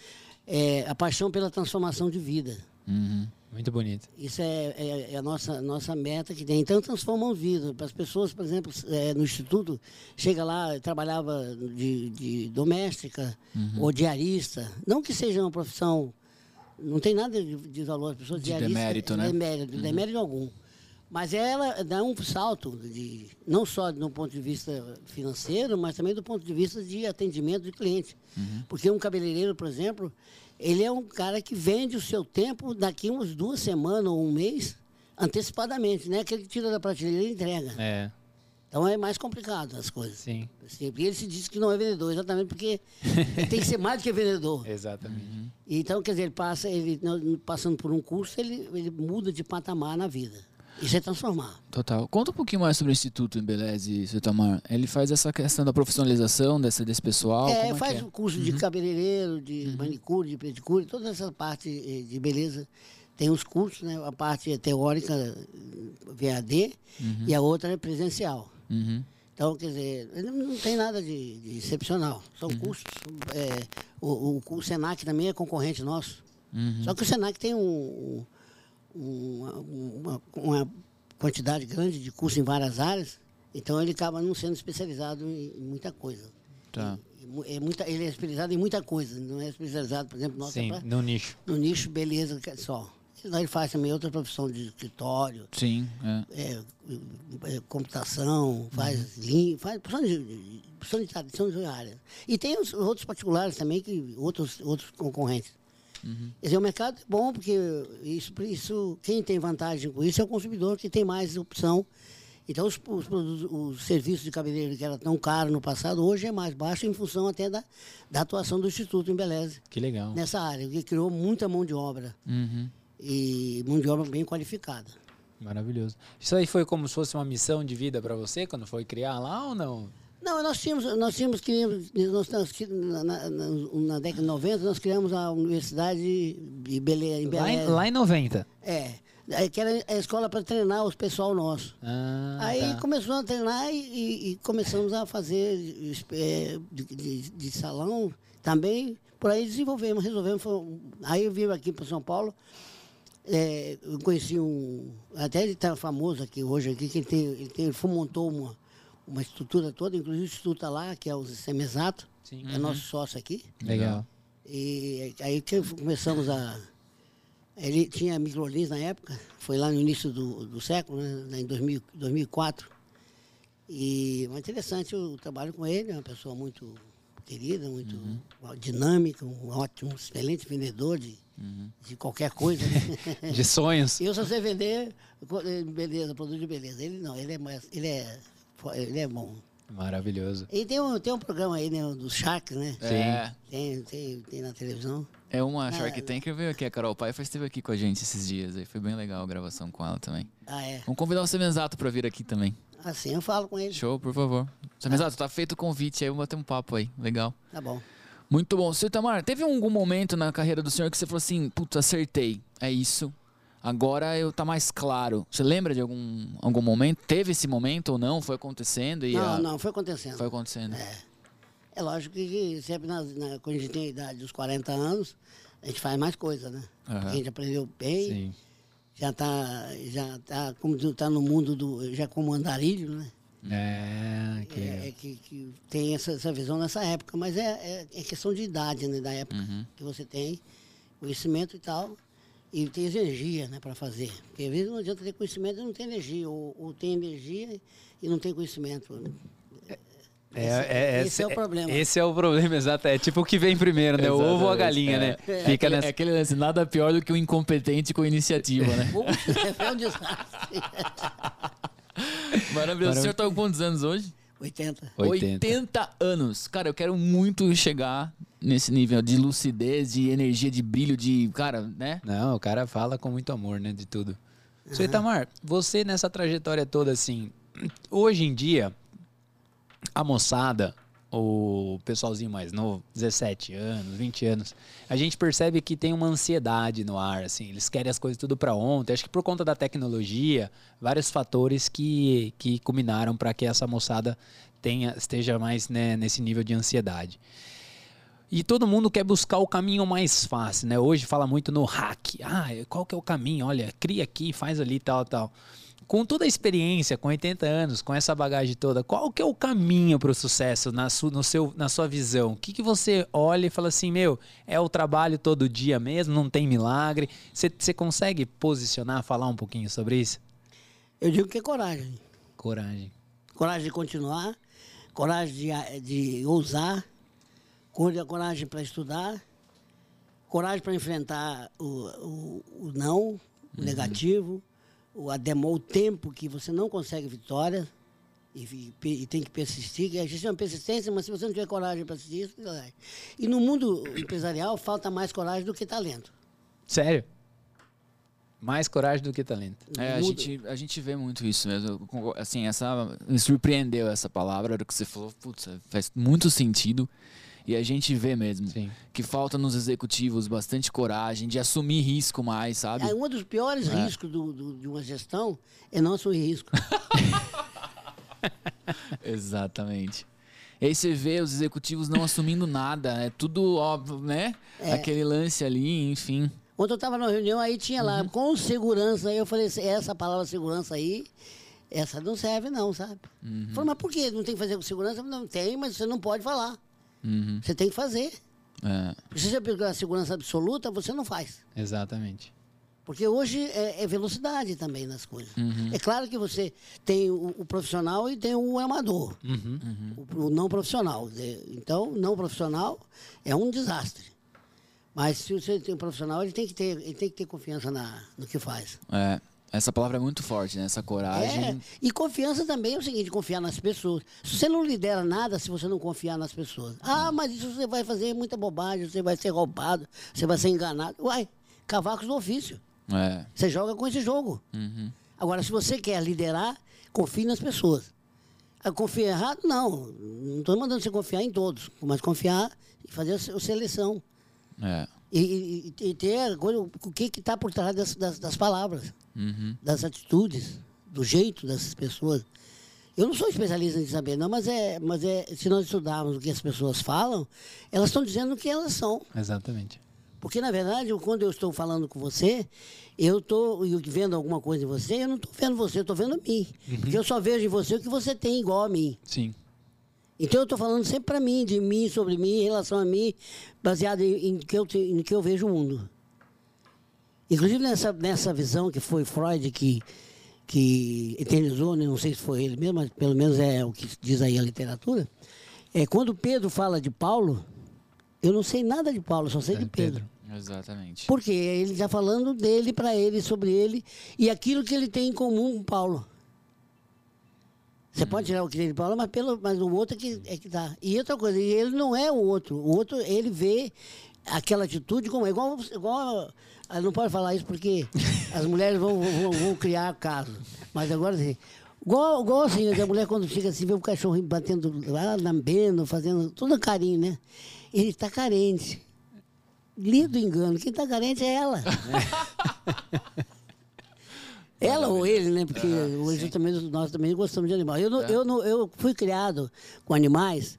é, a paixão pela transformação de vida. Uhum. Muito bonito. Isso é, é- é a nossa, nossa meta que tem. Então, transformam vida. Para as pessoas, por exemplo, é, no Instituto, chega lá, trabalhava de, de doméstica ou diarista. Não que seja uma profissão, não tem nada de, de valor. As pessoas De diaristas, demérito, né? Demérito, demérito algum. Mas ela dá um salto, de, não só do ponto de vista financeiro, mas também do ponto de vista de atendimento de cliente. Porque um cabeleireiro, por exemplo, ele é um cara que vende o seu tempo daqui umas duas semanas ou um mês antecipadamente, né? Aquele que tira da prateleira e entrega. É, Então é mais complicado as coisas. sim. E ele se diz que não é vendedor, exatamente porque tem que ser mais do que vendedor. Exatamente. Então, quer dizer, ele passa, ele passando por um curso, ele, ele muda de patamar na vida. Isso é transformar. Total. Conta um pouquinho mais sobre o Instituto Embeleze, seu Tamar. Ele faz essa questão da profissionalização desse, desse pessoal? é, como faz é? o curso de cabeleireiro, de manicure, de pedicure, toda essa parte eh, de beleza. Tem os cursos, né? A parte é teórica, eh, VAD, e a outra é presencial. Uhum. Então, quer dizer, não tem nada de, de excepcional. São custos. é, o, o, o Senac também é concorrente nosso. Uhum. Só que o Senac tem um, um- uma, uma- uma quantidade grande de cursos em várias áreas, então ele acaba não sendo especializado em, muita coisa. Tá. E é muita, ele é especializado em muita coisa, não é especializado, por exemplo, nossa, Sim, pra- no nicho. no nicho beleza é só. Lá ele faz também outra profissão de escritório, Sim, é. é, é, computação, faz linha, faz profissão de, de, profissão de tradição de áreas. E tem os outros particulares também, que, outros, outros concorrentes. Quer dizer, o mercado é bom, porque isso, isso, quem tem vantagem com isso é o consumidor, que tem mais opção. Então, os, os, os serviços de cabeleireiro que era tão caro no passado, hoje é mais baixo em função até da, da atuação do Instituto em Beleza Que legal. nessa área, que criou muita mão de obra Uhum. e mão de obra bem qualificada. Maravilhoso. Isso aí foi como se fosse uma missão de vida pra você quando foi criar lá ou não? Não, nós tínhamos, nós tínhamos criamos, nós, nós, na, na, na- década de 90, nós criamos a Universidade de Belém. Em Lá em, lá em 90. É, que era a escola para treinar os pessoal nosso. Ah, Aí tá. começou a treinar e, e- começamos a fazer é, de, de- de salão também. Por aí desenvolvemos, resolvemos. foi aí eu vim aqui para São Paulo. é, eu conheci um. Até ele está famoso aqui hoje, aqui, que ele, tem, ele, tem, ele montou uma, uma estrutura toda, inclusive o Instituto tá lá, que é o Semesato, Sim. é nosso sócio aqui. Legal. E aí que começamos a. Ele tinha microlins na época, foi lá no início do, do século, né, em 2000, 2004. E é interessante o trabalho com ele, é uma pessoa muito querida, muito dinâmica, um ótimo, excelente vendedor de, de qualquer coisa. né? De sonhos. Eu só sei vender eh, beleza, produto de beleza. Ele não, ele é, mais- ele é, ele é bom. Maravilhoso. E tem um, tem um programa aí, né, dos Sharks, né? É, Tem, tem, tem na televisão. é uma Shark Tank que veio aqui. A Carol Paiva esteve aqui com a gente esses dias. Aí foi bem legal a gravação com ela também. Ah, é. Vamos convidar o Semenzato pra vir aqui também. Assim eu falo com ele. Show, por favor. Semenzato, tá feito o convite aí, vamos bater um papo aí. Legal. Tá bom. Muito bom. Seu Itamar, teve algum momento na carreira do senhor que você falou assim, putz, acertei, é isso. Agora eu tá mais claro. Você lembra de algum, algum momento? Teve esse momento ou não? Foi acontecendo e Não, a- não, foi acontecendo. foi acontecendo. É lógico que sempre nas- na- quando a gente tem a idade dos 40 anos, a gente faz mais coisa, né? Aham. A gente aprendeu bem, Sim. já tá, já tá, como tá no mundo do, já como andarilho, né? É, que... É, é que, que tem essa, essa visão nessa época, mas é, é, é questão de idade, né? Da época Uhum. que você tem, conhecimento e tal, e tem energia, né, para fazer. Porque às vezes não adianta ter conhecimento e não tem energia, ou, ou tem energia e não tem conhecimento. É, Esse- é, esse é o problema. Esse é o problema, exato. É tipo o que vem primeiro, né? O ovo ou a galinha, é. né? É Fica aquele, nessa. é aquele lance, nada pior do que o incompetente com iniciativa, né? é um desastre. Maravilhoso. O senhor tá com quantos anos hoje? 80. 80. 80 anos. Cara, eu quero muito chegar nesse nível de lucidez, de energia, de brilho, de. Cara, né? Não, o cara fala com muito amor, né? De tudo. Seu Itamar, você nessa trajetória toda, assim, hoje em dia, a moçada, o pessoalzinho mais novo, 17 anos, 20 anos, a gente percebe que tem uma ansiedade no ar, assim, eles querem as coisas tudo para ontem. Acho que por conta da tecnologia, vários fatores que, que culminaram para que essa moçada tenha, esteja mais né, nesse nível de ansiedade. E todo mundo quer buscar o caminho mais fácil, né? Hoje fala muito no hack. Ah, qual que é o caminho? Olha, cria aqui, faz ali, tal, tal. Com toda a experiência, com 80 anos, com essa bagagem toda, qual que é o caminho para o sucesso na, su, no seu, na sua visão? O que, que você olha e fala assim, meu, é o trabalho todo dia mesmo, não tem milagre? Você consegue posicionar, falar um pouquinho sobre isso? Eu digo que é coragem. Coragem. Coragem de continuar, coragem de, a- de ousar, cor- coragem para estudar, coragem para enfrentar o, o, o não, o negativo, o, a demo, o tempo que você não consegue vitória e, e e tem que persistir. que Existe uma persistência, mas se você não tiver coragem para persistir, isso. E no mundo empresarial falta mais coragem do que talento. Sério? Mais coragem do que talento. É, a gente, a gente vê muito isso mesmo. Assim, essa me surpreendeu essa palavra, que você falou, putz, faz muito sentido. E a gente vê mesmo Sim. que falta nos executivos bastante coragem de assumir risco mais, sabe? Aí, um dos piores É. riscos do- do- de uma gestão é não assumir risco. Exatamente. E aí você vê os executivos não assumindo nada, é tudo óbvio, né? É. Aquele lance ali, enfim. Ontem eu estava na reunião, aí tinha Uhum. lá, com segurança, aí eu falei, assim, essa palavra segurança aí, essa não serve não, sabe? Uhum. Falei, mas por que não tem que fazer com segurança? Não tem, mas você não pode falar. Uhum. Você tem que fazer. É. Porque se você pegar a segurança absoluta, você não faz. Exatamente. Porque hoje é, é velocidade também nas coisas. Uhum. É claro que você tem o, o profissional e tem o amador, Uhum. o, o não profissional. Então, não profissional é um desastre. Mas se você tem um profissional, ele tem que ter, ele tem que ter confiança na, no que faz. É. Essa palavra é muito forte, né? Essa coragem. É, e confiança também é o seguinte, confiar nas pessoas. Se você não lidera nada se você não confiar nas pessoas. Ah, mas isso você vai fazer muita bobagem, você vai ser roubado, você vai ser enganado. Uai, cavacos do ofício. É. Você joga com esse jogo. Uhum. Agora, se você quer liderar, confie nas pessoas. Ah, Confia errado? Não. Não estou mandando você confiar em todos, mas confiar e fazer a seleção. É. E, e- e ter a coisa, o que está por trás das, das, das palavras Uhum. das atitudes, do jeito dessas pessoas. Eu não sou especialista em saber, não, mas é, mas é, se nós estudarmos o que as pessoas falam, elas estão dizendo o que elas são. Exatamente. Porque, na verdade, quando eu estou falando com você, eu estou vendo alguma coisa em você, eu não estou vendo você, eu estou vendo mim. Porque eu só vejo em você o que você tem igual a mim. Sim. Então eu estou falando sempre para mim, de mim, sobre mim, em relação a mim, baseado em, em que eu, em que eu vejo o mundo. Inclusive nessa, nessa visão que foi Freud que, que eternizou, né, não sei se foi ele mesmo, mas pelo menos é o que diz aí a literatura, É, quando Pedro fala de Paulo, eu não sei nada de Paulo, só sei É, de Pedro. Pedro. Exatamente. Porque ele está falando dele para ele, sobre ele, e aquilo que ele tem em comum com Paulo. Você pode tirar o que tem de mas, pelo, mas o outro é que, é que tá. E outra coisa, e ele não é o outro. O outro, ele vê aquela atitude como. Igual. igual ah, não pode falar isso porque as mulheres vão, vão, vão criar caso. Mas agora assim. Igual, igual assim, a mulher quando chega assim, vê o cachorro batendo lá, lambendo, fazendo tudo carinho, né? Ele está carente. Lido engano. Quem está carente é ela. ela ou ele, né? Porque hoje também, nós também gostamos de animais. Eu, não, eu, não, eu fui criado com animais,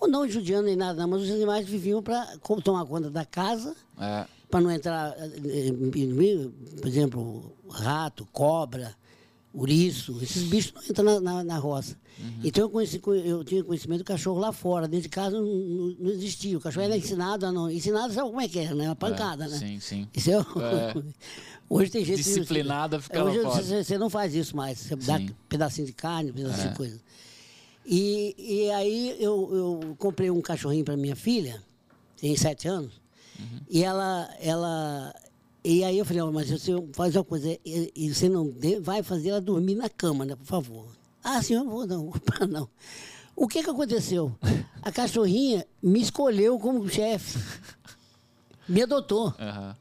não, não judiando nem nada, não, mas os animais viviam para tomar conta da casa, É. para não entrar, eh, eh, por exemplo, rato, cobra, ouriço, esses bichos não entram na, na, na roça. Então eu, conheci, eu tinha conhecimento do cachorro lá fora, dentro de casa não, não, existia. O cachorro era ensinado a não. Ensinado sabe como é que é, né? Uma pancada, É, né? Sim, sim. Isso é, É. Hoje tem gente. Disciplinada ficava Hoje fora. você, você não faz isso mais. Você dá Sim. pedacinho de carne, pedacinho É. de coisa. E, e aí eu, eu comprei um cachorrinho para minha filha, tem sete anos, Uhum. e ela, ela. E aí eu falei, mas você faz uma coisa, e, e você não de- vai fazer ela dormir na cama, né, por favor. Ah, sim, eu vou, não, não. O que que aconteceu? A cachorrinha me escolheu como chefe. Me adotou. Aham.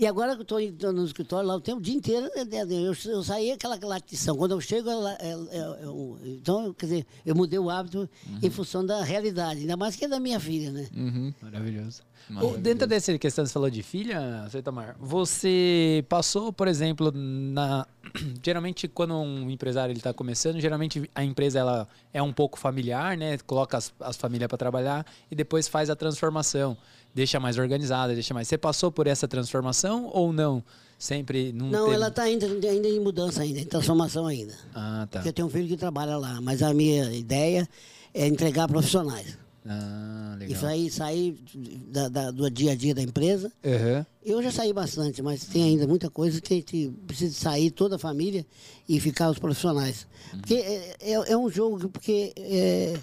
E agora que eu estou no escritório lá o tempo o dia inteiro, né, né, eu, eu saí aquela latição. Quando eu chego, ela, ela- ela- eu- então, quer dizer, eu mudei o hábito em função da realidade, ainda mais que é da minha filha, né? Uhum. Maravilhoso. Maravilhoso. Dentro dessa questão que você falou de filha, seu Itamar, você passou, por exemplo, na geralmente quando um empresário ele está começando, geralmente a empresa ela é um pouco familiar, né? Coloca as, as famílias para trabalhar e depois faz a transformação, deixa mais organizada, deixa mais. Você passou por essa transformação ou não? Sempre não. Não, teve- ela está ainda, ainda em mudança ainda, em transformação ainda. Ah, tá. Porque eu tenho um filho que trabalha lá, mas a minha ideia é entregar profissionais. Ah, legal. Isso aí, sair da- da- do dia a dia da empresa. Aham. Eu já saí bastante, mas tem ainda muita coisa que a gente precisa sair toda a família e ficar os profissionais. Porque é, é- é um jogo que porque é,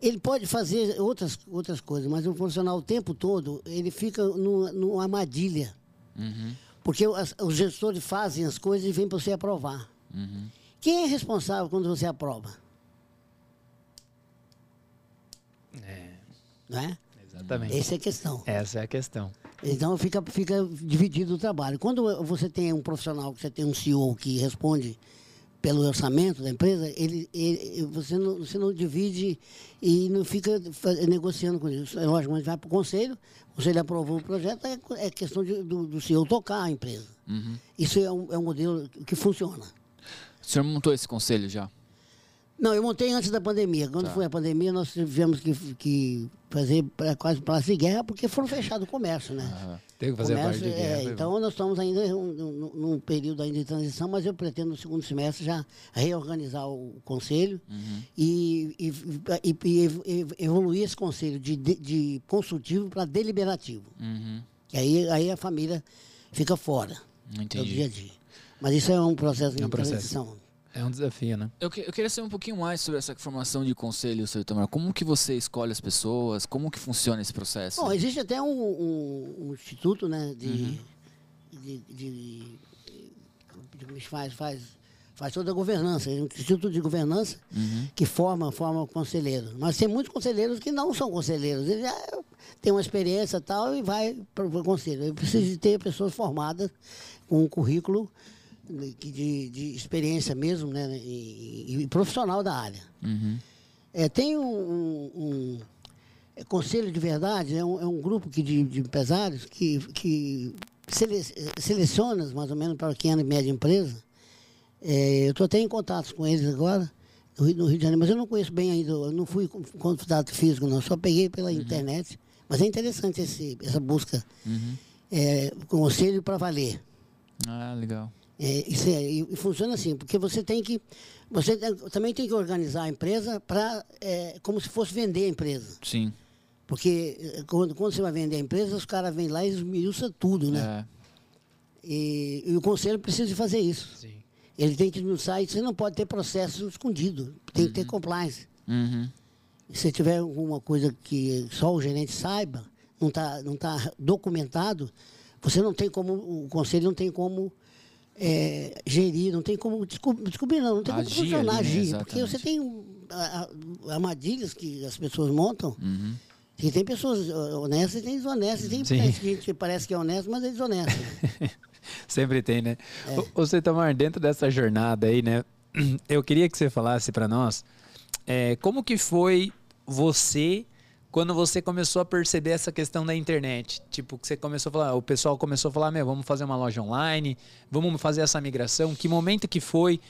ele pode fazer outras, outras coisas, mas o profissional o tempo todo ele fica numa, numa armadilha. Uhum. Porque as- os gestores fazem as coisas e vêm para você aprovar. Uhum. Quem é responsável quando você aprova? É, Não é? exatamente. Essa é a questão. Essa é a questão. Então fica, fica dividido o trabalho. Quando você tem um profissional, que você tem um CEO que responde pelo orçamento da empresa, ele, ele- você, não, você não divide e não fica negociando com isso. É lógico, mas vai para o conselho, o conselho aprovou o projeto, é, é questão de- do, do CEO tocar a empresa. Uhum. Isso é um, é um modelo que funciona. O senhor montou esse conselho já? Não, eu montei antes da pandemia. Quando Tá. foi a pandemia, nós tivemos que, que fazer quase prazo de guerra, porque foram fechados o comércio, né? Aham. Tem que fazer a parte Comércio, de é, guerra. então nós estamos ainda num, num- período ainda de transição, mas eu pretendo no segundo semestre já reorganizar o conselho Uhum. e, e- e- e ev- ev- evoluir esse conselho de, de- de consultivo para deliberativo. Uhum. Que aí, aí a família fica fora do dia a dia. Mas isso é um processo de É um processo. transição. É um desafio, né? Eu, que- eu queria saber um pouquinho mais sobre essa formação de conselho, seu Itamar. Como que você escolhe as pessoas? Como que funciona esse processo? Bom, existe até um, um- um instituto, né, de, Uhum. de, de- de- faz, faz, faz toda a governança, é um instituto de governança Uhum. que forma, forma conselheiros. Mas tem muitos conselheiros que não são conselheiros, eles já têm uma experiência e tal e vai para o conselho. Eu preciso de ter pessoas formadas com um currículo de, de experiência mesmo, né, e, e profissional da área. Uhum. É, tem um, um- um- é, Conselho de Verdade, é um, é um grupo que de, de empresários que, que sele- seleciona, mais ou menos, para pequena e média empresa. É, eu estou até em contato com eles agora, no Rio, no Rio de Janeiro, mas eu não conheço bem ainda, eu não fui convidado físico, não, só peguei pela internet. Mas é interessante esse, essa busca, Uhum. é, conselho para valer. Ah, legal. É, isso é, e, funciona assim, porque você tem que. Você também tem que organizar a empresa para. como se fosse vender a empresa. Sim. Porque eh, quando, quando você vai vender a empresa, os caras vêm lá e esmiuçam tudo, né? É. E, e o conselho precisa de fazer isso. Sim. Ele tem que esmiuçar e você não pode ter processo escondido. Tem que ter compliance. Uhum. se tiver alguma coisa que só o gerente saiba, não está não tá documentado, você não tem como, o conselho não tem como é, gerir, não tem como descobrir, não, não tem Agir como funcionar, ali, né? agir. Porque você Exatamente. tem armadilhas que as pessoas montam, Uhum. e tem pessoas honestas e tem desonestas, e tem gente que parece que é honesto, mas é desonesto. Sempre tem, né? É. Ô, ô, Cetamar, dentro dessa jornada aí, né? Eu queria que você falasse pra nós é, como que foi você quando você começou a perceber essa questão da internet. Tipo, que você começou a falar, o pessoal começou a falar, meu, vamos fazer uma loja online, vamos fazer essa migração. Que momento que foi?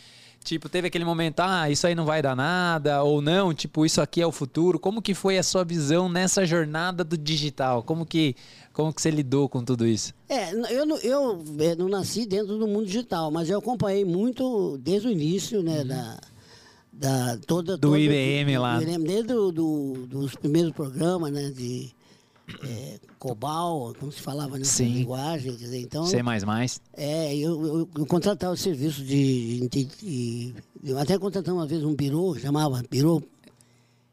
Tipo, teve aquele momento, ah, isso aí não vai dar nada, ou não, tipo, isso aqui é o futuro. Como que foi a sua visão nessa jornada do digital? Como que, como que você lidou com tudo isso? É, eu, não- eu eh, não nasci dentro do mundo digital, mas eu acompanhei muito desde o início, né, da, da toda. Do toda- IBM lá. IBM, desde o, do, dos primeiros programas, né, de eh, COBAL, como se falava nessa Sim. linguagem, quer dizer, então, C++? mais? é, eu, eu, eu contratava o serviço de, de, de- eu até contratei uma vez um birô, chamava birô,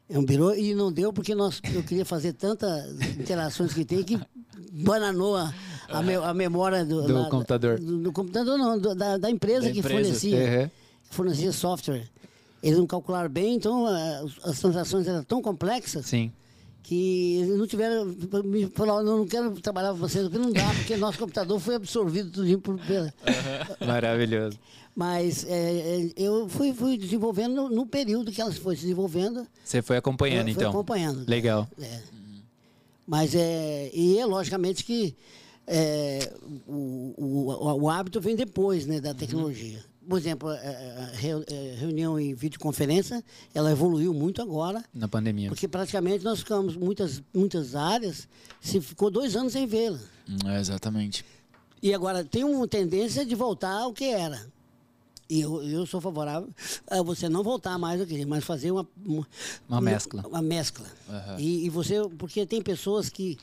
é um birô, e não deu porque nós, eu queria fazer tantas interações que tem que bananou a, a, me- a memória do, Do lá- computador. Do, do computador não, do- da, da empresa Da que empresa. fornecia, Uhum. fornecia software. Eles não calcularam bem, então as- transações eram tão complexas Sim. que eles não tiveram. Me falaram, não, não quero trabalhar com vocês, porque não dá, porque nosso computador foi absorvido tudinho por. Maravilhoso. Mas é, é, eu fui, fui desenvolvendo no, no período que elas foi se desenvolvendo. Você foi acompanhando, eu então. acompanhando. Legal. É. Mas é. E é logicamente que é, o, o, o hábito vem depois né, da tecnologia. Por exemplo, reunião em videoconferência, ela evoluiu muito agora, Na pandemia. porque praticamente nós ficamos muitas, muitas áreas, se ficou dois anos sem vê-la. Hum, é, exatamente. E agora tem uma tendência de voltar ao que era. E eu, eu sou favorável a você não voltar mais ao que mas fazer uma, uma, Uma mescla. Uma mescla. Aham. E, e você, porque tem pessoas que.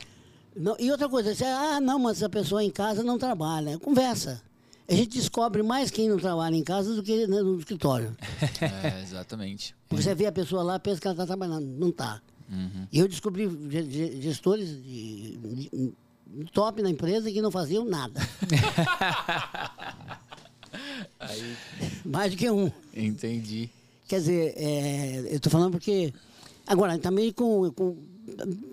Não, e outra coisa, você, ah, não, mas a pessoa em casa não trabalha. Conversa. A gente descobre mais quem não trabalha em casa do que né, no escritório. É, exatamente. Porque você vê a pessoa lá, pensa que ela está trabalhando. Não está. Uhum. E eu descobri ge- ge- gestores de- de- top na empresa que não faziam nada. Mais do que um. Entendi. Quer dizer, é, eu estou falando porque. Agora, também com, com.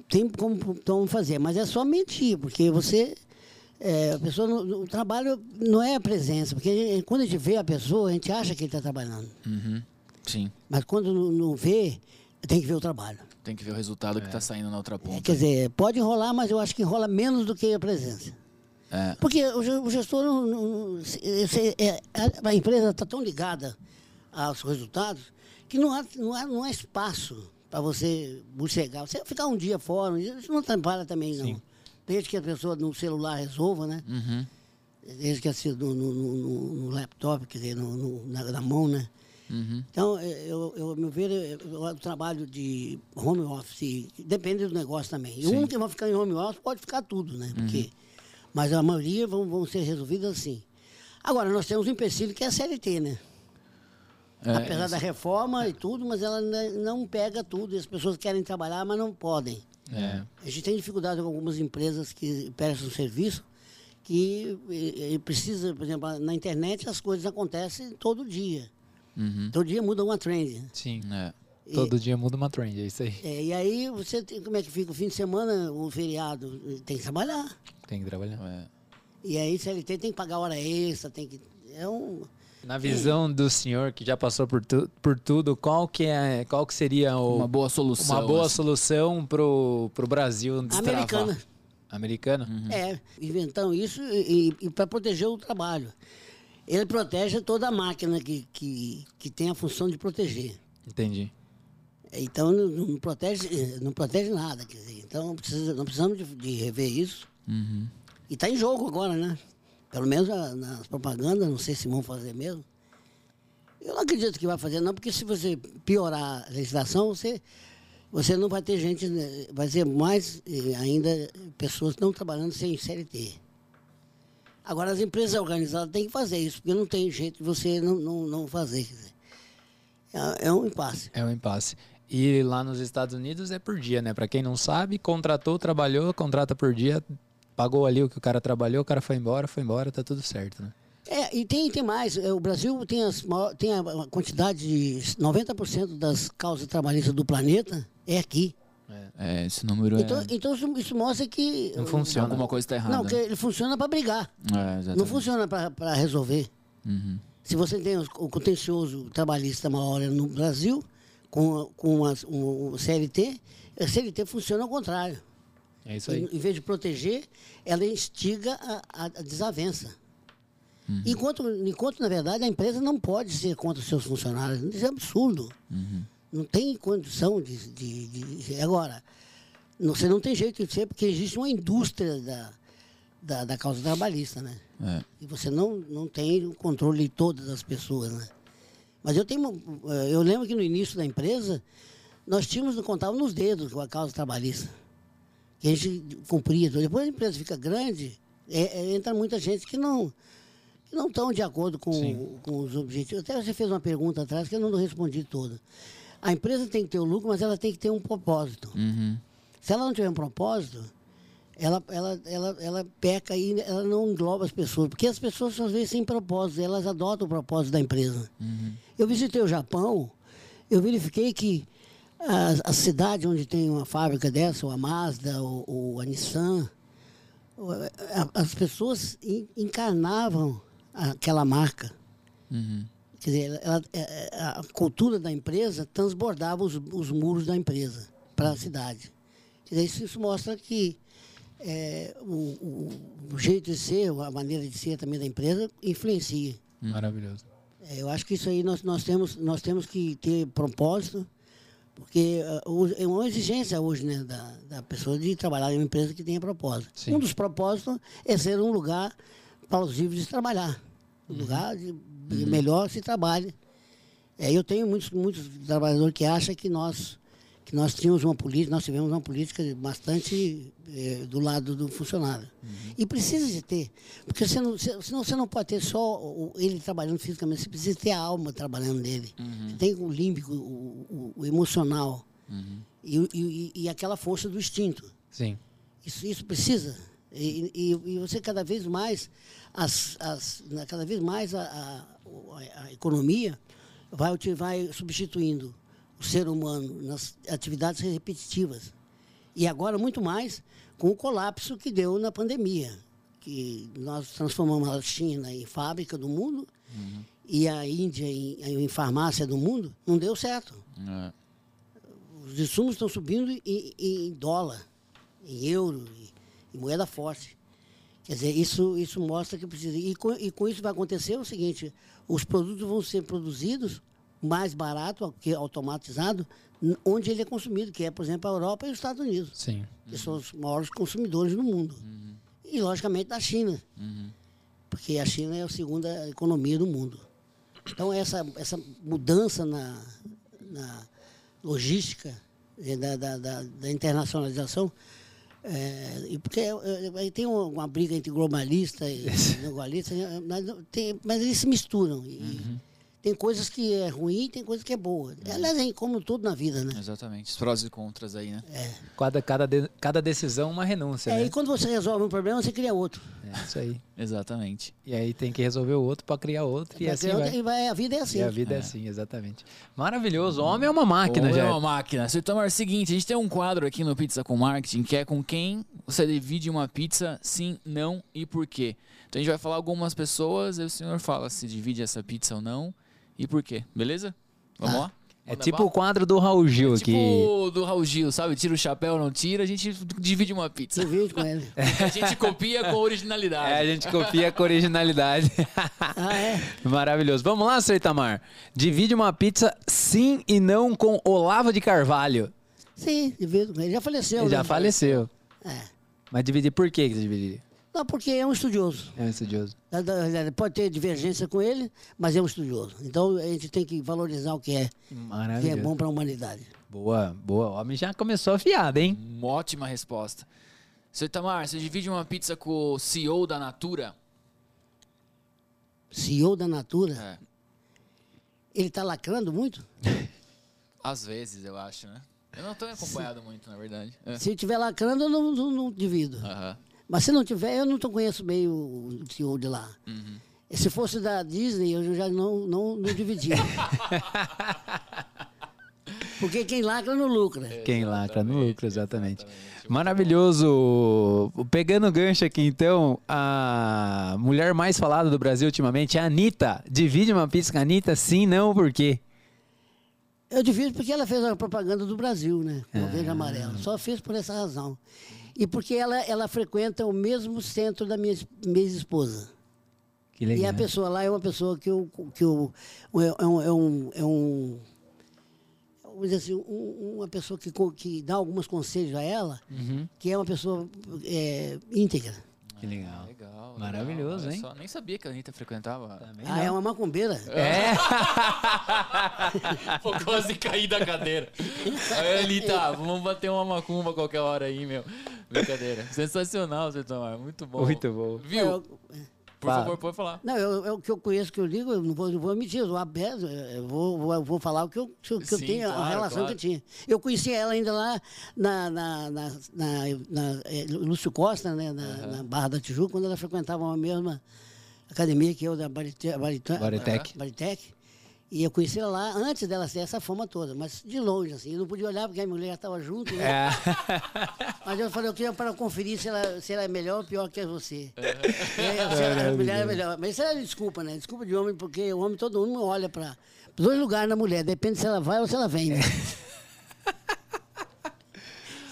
Tem como, como fazer, mas é só mentir, porque você. É, a pessoa. O trabalho não é a presença, porque quando a gente vê a pessoa, a gente acha que ele está trabalhando. Uhum. Sim. Mas quando não, não vê, tem que ver o trabalho. Tem que ver o resultado que tá saindo na outra É, ponta. quer dizer, pode rolar, mas eu acho que rola menos do que a presença. É. Porque o ge- o gestor, não, não- é, a- empresa está tão ligada aos resultados que não há, não há, não há espaço para você buscar. Você ficar um dia fora, isso não atrapalha também, não. Desde que a pessoa no celular resolva, né? Uhum. Desde que assim, no, no, no- no laptop, quer dizer, no, na, na mão, né? Uhum. Então, eh, eu, eu, meu ver, o trabalho de home office depende do negócio também. E um que vai ficar em home office pode ficar tudo, né? Porque, Mas a maioria vão, vão ser resolvidas assim. Agora, nós temos um empecilho que é a CLT, né? É, Apesar da reforma e tudo, mas ela não pega tudo. E as pessoas querem trabalhar, mas não podem. É. A gente tem dificuldade com algumas empresas que prestam serviço que eh, eh, precisa, por exemplo, na internet as coisas acontecem todo dia. Uhum. Todo dia muda uma trend. Sim. É. Todo dia muda uma trend, é isso aí. É, e aí você tem, como é que fica o fim de semana, o feriado? Tem que trabalhar. Tem que trabalhar. É. E aí CLT tem que pagar hora extra, tem que. É um. Na visão do senhor que já passou por, tu, por tudo, qual que, é, qual que seria o, Uma boa solução. uma boa assim. solução pro, pro Brasil destravar? Americana. Americana? É, inventando isso e, e para proteger o trabalho. Ele protege toda a máquina que, que, que tem a função de proteger. Entendi. Então não, não protege, não protege nada. Quer dizer, então precisa, não precisamos de, de rever isso. Uhum. E está em jogo agora, né? Pelo menos nas propagandas, não sei se vão fazer mesmo. Eu não acredito que vai fazer, não, porque se você piorar a legislação, você, você não vai ter gente, né, vai ter mais eh, ainda pessoas não trabalhando sem CLT. Agora, as empresas organizadas têm que fazer isso, porque não tem jeito de você não, não, não fazer. É, é um impasse. É um impasse. E lá nos Estados Unidos é por dia, né? Pra quem não sabe, contratou, trabalhou, contrata por dia, pagou ali o que o cara trabalhou, o cara foi embora, foi embora, tá tudo certo, né? É, e tem, tem mais. É, O Brasil tem, as, tem a quantidade de 90% das causas trabalhistas do planeta é aqui. É, esse número Então, é. então isso, isso mostra que. Não funciona. Alguma coisa tá errada. Não, que ele funciona para brigar. É, Não funciona para resolver. Uhum. Se você tem o contencioso trabalhista maior no Brasil, com, com as- o, o CLT, a CLT funciona ao contrário. É isso Em, aí. em vez de proteger, ela instiga a, a- desavença. Enquanto, enquanto, na verdade, a empresa não pode ser contra os seus funcionários. Isso é absurdo. Não tem condição de, de- de- Agora, você não tem jeito de ser, porque existe uma indústria da, da, da causa trabalhista, né? É. E você não, não tem o controle de todas as pessoas, né? Mas eu tenho. eh, Eu lembro que no início da empresa, nós tínhamos, contávamos nos dedos com a causa trabalhista. Que a gente cumpria. Depois a empresa fica grande, é- é, entra muita gente que não que não estão de acordo com, com os objetivos. Até você fez uma pergunta atrás que eu não respondi toda. A empresa tem que ter o lucro, mas ela tem que ter um propósito. Uhum. Se ela não tiver um propósito, ela, ela, ela, ela peca e ela não engloba as pessoas. Porque as pessoas, às vezes, sem propósito, elas adotam o propósito da empresa. Eu visitei o Japão, eu verifiquei que a, a cidade onde tem uma fábrica dessa, ou a Mazda, ou, ou a Nissan, a- as pessoas en- encarnavam aquela marca. Uhum. Quer dizer, ela- é- é- a cultura da empresa transbordava os, os muros da empresa para a cidade. Quer dizer, isso, isso mostra que é, o, o- o jeito de ser, a maneira de ser também da empresa influencia. Maravilhoso. É, eu acho que isso aí nós, nós, temos, nós temos que ter propósito, porque ah, é uma exigência hoje né, da, da pessoa de trabalhar em uma empresa que tenha propósito. Sim. Um dos propósitos é ser um lugar plausível de trabalhar, um lugar de, de melhor se trabalhe. É, eu tenho muitos, muitos trabalhadores que acham que nós, que nós tínhamos uma política, nós tivemos uma política bastante eh, do lado do funcionário. E precisa de ter, porque você não, senão você não pode ter só ele trabalhando fisicamente, você precisa ter a alma trabalhando nele. Você tem o límbico, o, o- o emocional e, o- e- e aquela força do instinto. Sim. Isso, isso precisa. E, e- e você cada vez mais, as, as, na- cada vez mais a, a- a- economia vai, vai substituindo o ser humano nas atividades repetitivas. E agora muito mais com o colapso que deu na pandemia, que nós transformamos a China em fábrica do mundo e a Índia em, em farmácia do mundo, não deu certo É. os insumos estão subindo em, em dólar, em euro, em, em moeda forte. Quer dizer, isso, isso mostra que precisa. E com, e com isso vai acontecer o seguinte: os produtos vão ser produzidos mais barato, que automatizado, onde ele é consumido, que é, por exemplo, a Europa e os Estados Unidos, Sim. que são os maiores consumidores do mundo. E, logicamente, da China, porque a China é a segunda economia do mundo. Então, essa, essa mudança na, na logística eh, da, da, da, da internacionalização, é, e porque é, é, tem uma, briga entre globalista e globalista, mas, tem, mas eles se misturam. E Tem coisas que é ruim tem coisas que é boa. Aliás, é como tudo na vida, né? Exatamente. Os prós e contras aí, né? Cada, cada, de- cada decisão uma renúncia, É, né? e quando você resolve um problema, você cria outro. É isso aí. Exatamente. E aí tem que resolver o outro pra criar outro e Pra assim vai. e vai. A vida é assim. E a vida é. assim, exatamente. Maravilhoso. O homem é uma máquina, já. é uma máquina. Seu Itamar, é o seguinte, a gente tem um quadro aqui no Pizza com Marketing que é com quem você divide uma pizza, sim, não e por quê. Então a gente vai falar algumas pessoas e o senhor fala se divide essa pizza ou não e por quê. Beleza? Vamos lá? É Manda tipo bala? o quadro do Raul Gil Tipo aqui. o do Raul Gil, sabe? Tira o chapéu, não tira, a gente divide uma pizza. Você vive com ele. A gente copia com originalidade. É, a gente copia com originalidade. Ah, é? Maravilhoso. Vamos lá, seu Itamar. Divide uma pizza sim e não com Olavo de Carvalho. Sim, divido com ele. Já faleceu. Ele já né? faleceu. É. Mas dividir por que que você dividiria? Não, porque é um estudioso. É um estudioso. Da- da- Pode ter divergência com ele, mas é um estudioso. Então a gente tem que valorizar o que é, que é bom para a humanidade. Boa, boa. O homem já começou afiado, hein? Uma ótima resposta. Seu Itamar, você divide uma pizza com o CEO da Natura? CEO da Natura, É. ele está lacrando muito? Às vezes, eu acho, né? Eu não tenho acompanhado muito, na verdade. É. Se tiver lacrando, eu não, não, não divido. Aham. Mas se não tiver, eu não tô- conheço bem o, CEO de lá. Uhum. Se fosse da Disney, eu já não, não, não dividia. Porque quem lacra não lucra. Quem lacra no lucro, exatamente. Maravilhoso. Pegando o gancho aqui, então, a mulher mais falada do Brasil ultimamente é a Anitta. Divide uma pizza com a Anitta? Sim, não, por quê? Eu divido porque ela fez a propaganda do Brasil, né? Com o verde e amarelo. Só fez por essa razão. E porque ela, ela frequenta o mesmo centro da minha, es- minha esposa. Que E legal. a pessoa lá é uma pessoa que eu. Que eu é, um, é, um, é um. Vamos dizer assim, um- uma pessoa que, que dá alguns conselhos a ela, Uhum. que é uma pessoa é, íntegra. Que legal. Legal. Maravilhoso, legal. Hein? só, Nem sabia que a Anitta frequentava. Também Ah, é não. uma macumbeira. É. Pô, quase caí da cadeira. Aí, Anitta, vamos bater uma macumba qualquer hora aí, meu. Brincadeira. Sensacional, Zé Tomar. Muito bom. Muito bom. Viu? Eu- Por favor, pode falar. Não, eu, eu- o que eu conheço, que eu digo, eu não vou, não vou mentir, eu aberto, eu vou, vou, vou falar o que eu, que que eu Sim, tenho, a claro, relação claro. que eu tinha. Eu conheci ela ainda lá na, na, na, na- na, eh, Lúcio Costa, né, na, na Barra da Tijuca, quando ela frequentava a mesma academia que eu, da Barite- Barite- Baritec. Baritec. E eu conheci ela lá antes dela ter essa fama toda, mas de longe, assim. Eu não podia olhar porque a mulher estava junto, né? É. Mas eu falei, eu queria para conferir se ela, se ela é melhor ou pior que você. É, se ela- a mulher é melhor. Mas isso é desculpa, né? Desculpa de homem, porque o homem, todo mundo olha para dois lugares na mulher. Depende se ela vai ou se ela vem. Né?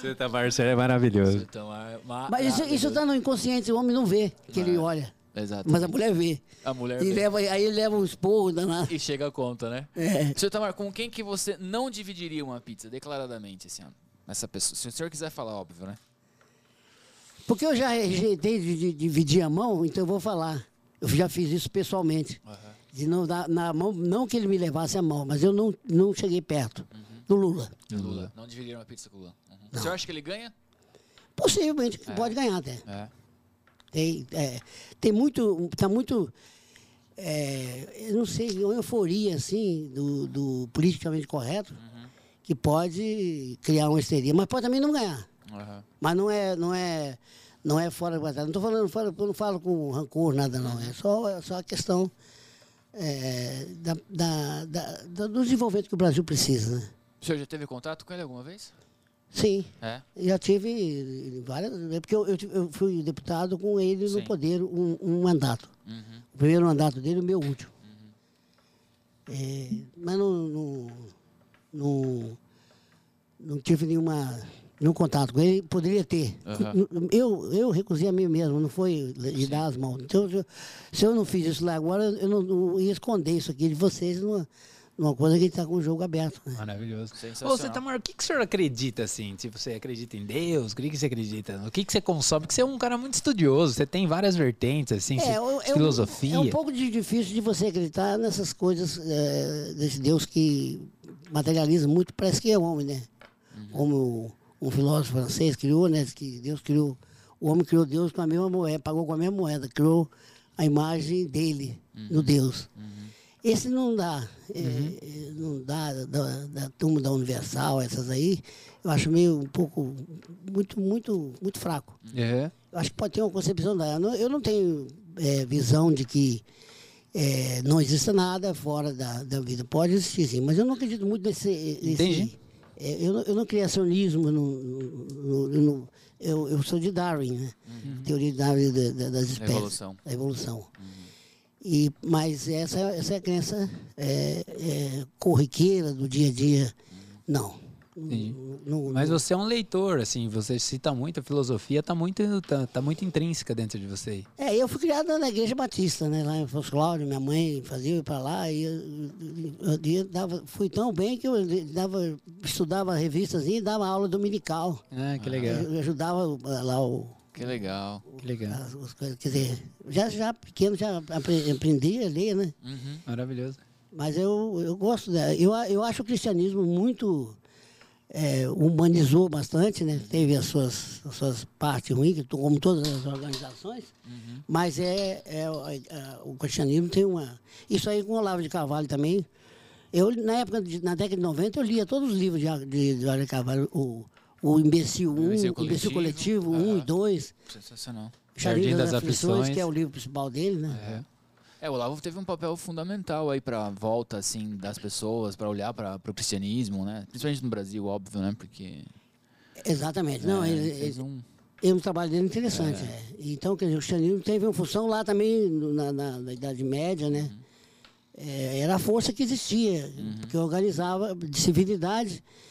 Você tá Marcelo é maravilhoso. Zé Tomar, ma- Mas isso, isso tá no inconsciente, o homem não vê que ele É. olha. Exato. Mas a mulher vê. A mulher E vê. leva, aí ele leva um esporro danado. E chega a conta, né? É. Seu Tamar, com quem que você não dividiria uma pizza, declaradamente, esse ano? Essa pessoa. Se o senhor quiser falar, óbvio, né? Porque eu já rejeitei de, dividir a mão, então eu vou falar. Eu já fiz isso pessoalmente. De não dar na mão, não que ele me levasse a mão, mas eu não, não cheguei perto do Lula. Lula. Não dividiria uma pizza com o Lula. Uhum. O senhor acha que ele ganha? Possivelmente pode ganhar até. É. Tem, é, tem muito, tá muito, é, eu não sei, uma euforia assim do, do politicamente correto que pode criar uma histeria, mas pode também não ganhar. Aham. Mas não é, não é, não é fora da batalha. Não estou falando, fora, não falo com rancor nada não. É só, é só a questão é, da, da- da- do desenvolvimento que o Brasil precisa, né? O senhor já teve contato com ele alguma vez? Sim. É. Já tive várias. É porque eu, eu, fui deputado com ele no Sim. poder um, um mandato. Uhum. O primeiro mandato dele o meu último. É, mas não, não, não, não tive nenhuma, nenhum contato com ele. Poderia ter. Aham. Eu, eu recusei a mim mesmo, não foi de dar as mãos. Então, se eu- não fiz isso lá agora, eu não, não ia esconder isso aqui de vocês numa, numa coisa que a gente está com o jogo aberto. né? Maravilhoso. Ô, Tamar, o que, que o senhor acredita, assim? Tipo, você acredita em Deus? O que, que você acredita? O que, que você consome? Porque você é um cara muito estudioso, você tem várias vertentes, assim, o- de um- filosofia. É um pouco de- difícil de você acreditar nessas coisas é, desse Deus que materializa muito, parece que é homem, né? Como um filósofo francês criou, né? Que Deus criou, o homem criou Deus com a mesma moeda, pagou com a mesma moeda, criou a imagem dele no Deus. Esse não dá, é, é, não dá da, da turma da Universal, essas aí, eu acho meio um pouco, muito, muito, muito fraco. Uhum. Eu acho que pode ter uma concepção da. Eu não, eu não tenho é, visão de que é, não exista nada fora da, da vida. Pode existir, sim, mas eu não acredito muito nesse. nesse Entendi. eu, não- eu não criacionismo. No, no- no- no- eu, eu sou de Darwin, né? Teoria de Darwin da- da- das espécies. Evolução. Da evolução. E, mas essa, essa é a crença é, é, corriqueira do dia a dia. Não. Mas você é um leitor, assim, você cita muito, a filosofia tá muito, tá, tá muito intrínseca dentro de você. É, eu fui criado na igreja batista, né? Lá em Foz Cláudio, minha mãe fazia eu ir para lá e eu, eu- eu dava, fui tão bem que eu dava, estudava revistas e dava aula dominical. Ah, que legal. Eu, eu ajudava lá o, Que legal. Que legal. as, as coisas, quer dizer, já, já pequeno já apre- aprendi a ler, né? Uhum. Maravilhoso. Mas eu, eu gosto, da, eu, eu acho o cristianismo muito é, humanizou bastante, né? Teve as suas, as suas partes ruins, como todas as organizações, mas é, é, o- a- o cristianismo tem uma. Isso aí com o Olavo de Carvalho também Eu, na época, de- na década de 90, eu lia todos os livros de, de, de Olavo de Carvalho, o, o Imbecil 1, o Imbecil Imbecil Coletivo, Coletivo 1 aham. e 2, Sensacional. Jardim das, Aflições, que é o Aflições. livro principal dele, né? É, o Olavo teve um papel fundamental aí pra volta, assim, das pessoas, pra olhar para o cristianismo, né? Principalmente no Brasil, óbvio, né? Porque Exatamente. Não, é, ele, fez ele, um... é um trabalho dele interessante. é. Então, quer dizer, o cristianismo teve uma função lá também na, na- na Idade Média, né? É, era a força que existia, que organizava de civilidade. é,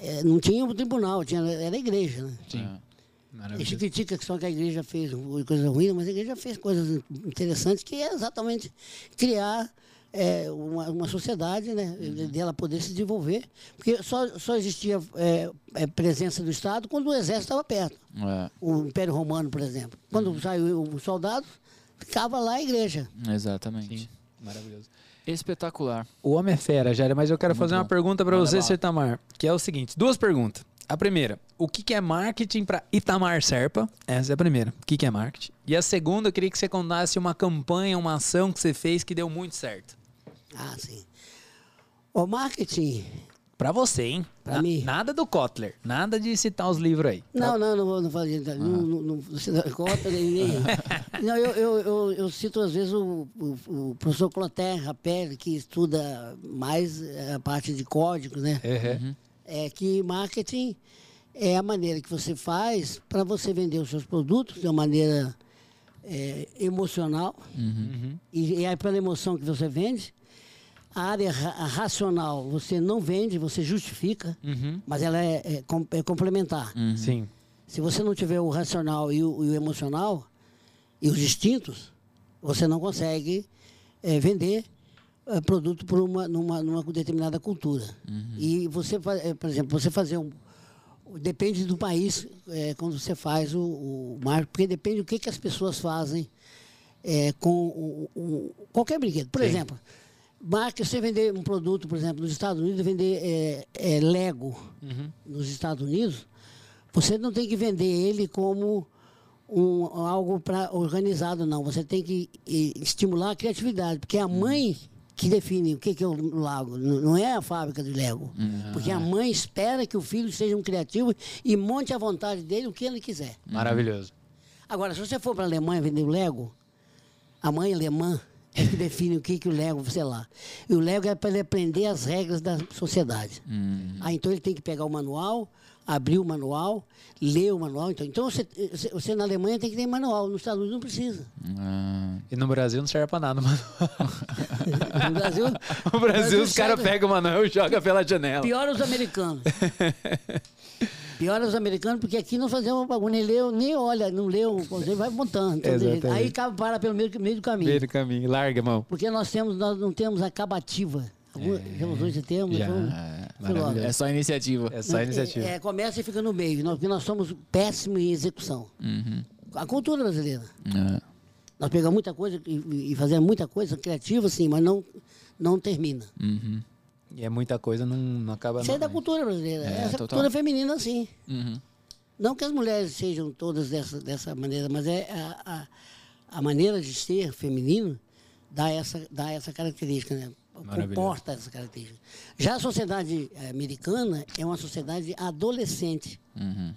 É, não tinha o tribunal, tinha, era a igreja, né? Sim. é. A gente critica que só que a igreja fez coisa ruim, mas a igreja fez coisas interessantes, que é exatamente criar é, uma, uma sociedade, né? Dela poder se desenvolver. Porque só, só existia é, é, presença do Estado quando o exército estava perto. É, O Império Romano, por exemplo. Quando saiu o soldado, ficava lá a igreja. exatamente. Sim. Maravilhoso. Espetacular. O homem é fera, Jair, mas eu quero Muito fazer uma bom. pergunta pra Manda você, bala. Sertamar, que é o seguinte: duas perguntas. A primeira, o que, que é marketing para Itamar Serpa? Essa é a primeira. O que, que é marketing? E a segunda, eu queria que você contasse uma campanha, uma ação que você fez que deu muito certo. Ah, sim. O marketing. Pra você, hein? Pra mim. Nada do Kotler. Nada de citar os livros aí. Não, não, não vou não fazer. Não, não, não, não dá conta nem. não, eu, eu, eu, eu cito às vezes o, o, o professor Clotaire Rappel, que estuda mais a parte de códigos, né? Uhum. É que marketing é a maneira que você faz para você vender os seus produtos de uma maneira é, emocional. Uhum. E, e é pela emoção que você vende. A área ra- racional você não vende, você justifica, Uhum. mas ela é, é com- é complementar. Sim. Se você não tiver o racional e o, e o emocional e os instintos, você não consegue eh, vender eh, produto por uma numa, numa determinada cultura. E você, eh, por exemplo, você fazer um depende do país eh, quando você faz o, o marketing, porque depende do que, que as pessoas fazem eh, com o, o- qualquer brinquedo. Por Sim. exemplo, marca você vender um produto, por exemplo, nos Estados Unidos, vender eh, eh, Lego Uhum. nos Estados Unidos, você não tem que vender ele como um, algo para organizado, não. Você tem que estimular a criatividade, porque é a mãe que define o que, que é o lago, não é a fábrica de Lego. Porque a mãe espera que o filho seja um criativo e monte à vontade dele o que ele quiser. Maravilhoso. Agora, se você for para a Alemanha vender o Lego, a mãe alemã é que define o que, que o Lego, sei lá. E o Lego é para ele aprender as regras da sociedade. Ah, então ele tem que pegar o manual, abrir o manual, ler o manual. Então, então você, você- na Alemanha tem que ter manual, nos Estados Unidos não precisa. Ah, E no Brasil não serve pra nada, mano. No Brasil, No Brasil, os caras pegam o Manuel e jogam pela janela. Pior os americanos. Pior os americanos, porque aqui não fazemos uma bagulho, nem leu, nem olha, não leu, você vai montando. Aí acaba para pelo meio, meio do caminho. Meio do caminho. Larga, mão. Porque nós temos, nós não temos a cabativa. Algum- Já usou esse termo? Já. Então, é, é só iniciativa. É só iniciativa. É, é, começa e fica no meio, nós- porque nós somos péssimos em execução. Uhum. A cultura brasileira. É. Nós pegamos muita coisa e, e fazemos muita coisa criativa, sim, mas não, não termina. Uhum. E é muita coisa, não, não acaba Isso é da né? cultura brasileira. É, Essa total. cultura feminina, sim. Uhum. Não que as mulheres sejam todas dessa, dessa maneira, mas é a, a, a maneira de ser feminino dá essa, dá essa característica, né? Comporta essa característica. Já a sociedade eh, americana é uma sociedade adolescente. Uhum.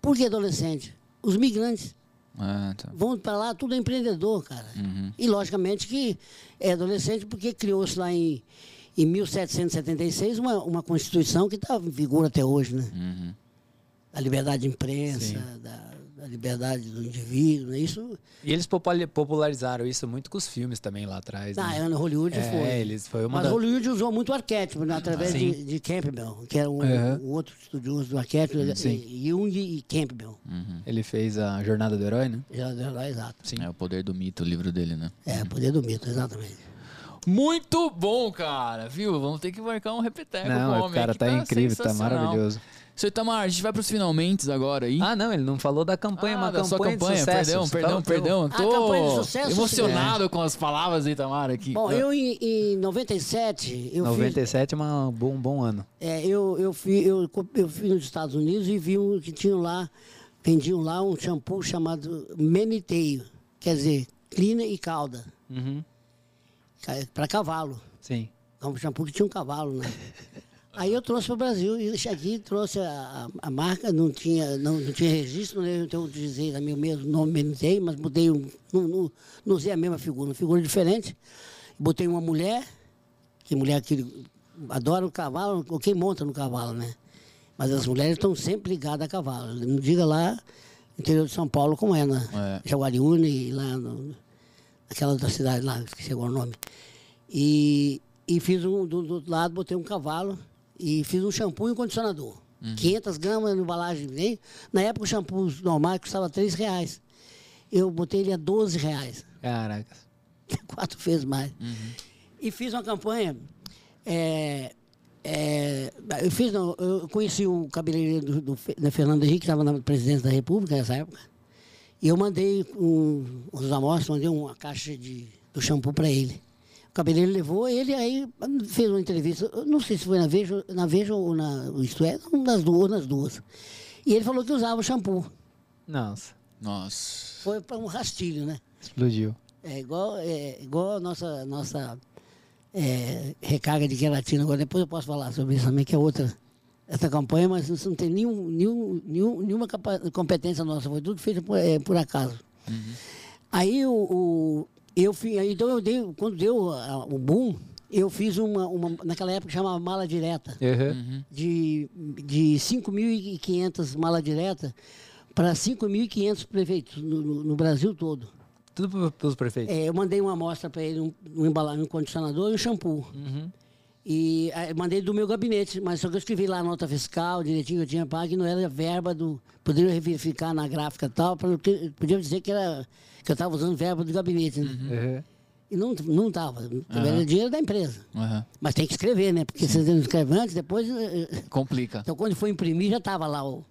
Por que adolescente? Os migrantes Ah, tá. vão para lá, tudo é empreendedor, cara. Uhum. E logicamente que é adolescente porque criou-se lá em, em 1776 uma, uma constituição que está em vigor até hoje, né? Uhum. da liberdade de imprensa, da, da liberdade do indivíduo, né? Isso, E eles popula- popularizaram isso muito com os filmes também lá atrás. na né? Ana Hollywood É, foi. eles- foi uma Mas da- Hollywood usou muito o arquétipo, né? através Sim. de, de Campbell, que era um, Uhum. um outro estudioso do arquétipo, Sim. e- Jung e Campbell. Uhum. Ele fez a Jornada do Herói, né? Já, já, já, exato. Sim. É o poder do mito, o livro dele, né? É, poder do mito, exatamente. Muito bom, cara, viu? Vamos ter que marcar um repeteco Não, com o homem cara aqui, tá incrível, tá maravilhoso. Seu Itamar, a gente vai pros finalmente agora aí. Ah, não, ele não falou da campanha, Ah, uma da sua campanha, campanha, de sucesso. perdão, perdão, Então, perdão. A Tô campanha de sucesso, emocionado com as palavras do Itamar aqui. Bom, eu em, em 97, eu fiz, 97 é uma- um bom, bom ano. é, eu, eu, fui, eu, eu fui nos Estados Unidos e vi um, que tinham lá, vendiam lá um shampoo chamado Meniteio, quer dizer, clina e cauda, Uhum. Para cavalo. Sim. um shampoo que tinha um cavalo, né? Aí eu trouxe para o Brasil e aqui, trouxe a, a, marca, não tinha, não, não tinha registro, né? então eu utilizei a meu mesmo nome, não mas mudei, um, não, não, não usei a mesma figura, uma figura diferente. Botei uma mulher, que mulher que adora o cavalo, ou quem monta no cavalo, né? Mas as mulheres estão sempre ligadas a cavalo. Não diga lá no interior de São Paulo como é, né? é. Jaguariúne, lá no, naquela outra cidade lá, esqueci agora o nome. E, e fiz um, do, do outro lado, botei um cavalo e fiz um shampoo e um condicionador. Uhum. 500 gramas na embalagem. Nem, na época o shampoo normal custava 3 reais. Eu botei ele a 12 reais. Caraca. Quatro vezes mais. Uhum. E fiz uma campanha. É, é, eu fiz, não, eu conheci o cabeleireiro do, do, da Fernando Henrique, que estava na presidência da República nessa época. E eu mandei um, os amostras, mandei uma caixa de, do shampoo para ele cabeleireiro levou ele, aí fez uma entrevista, não sei se foi na Veja, na Veja ou na Isto é, nas duas, nas duas. E ele falou que usava shampoo. Nossa. Nossa. Foi para um rastilho, né? Explodiu. É igual, é, igual a nossa, nossa é, recarga de queratina. Agora depois eu posso falar sobre isso também, que é outra. Essa campanha, mas não tem nenhum, nenhum, nenhum, nenhuma competência nossa, foi tudo feito por, é, por acaso. Uhum. Aí o, o eu fiz, então eu dei, quando deu o boom, eu fiz uma, uma naquela época chamava mala direta, uhum. de, de 5.500 mala direta para 5.500 prefeitos no, no, no, Brasil todo. Tudo para os prefeitos? É, eu mandei uma amostra para ele, um, um embalagem, um condicionador e um shampoo. Uhum. E aí, mandei do meu gabinete, mas só que eu escrevi lá a nota fiscal, direitinho que eu tinha pago, que não era verba do. Poderia verificar na gráfica e tal, porque podia dizer que era que eu estava usando verba do gabinete. Né? Uhum. E não não estava. Uhum. Era dinheiro da empresa. Uhum. Mas tem que escrever, né? Porque Sim. você não escreve antes, depois. Eh, eh, Complica. Então quando foi imprimir já estava lá o.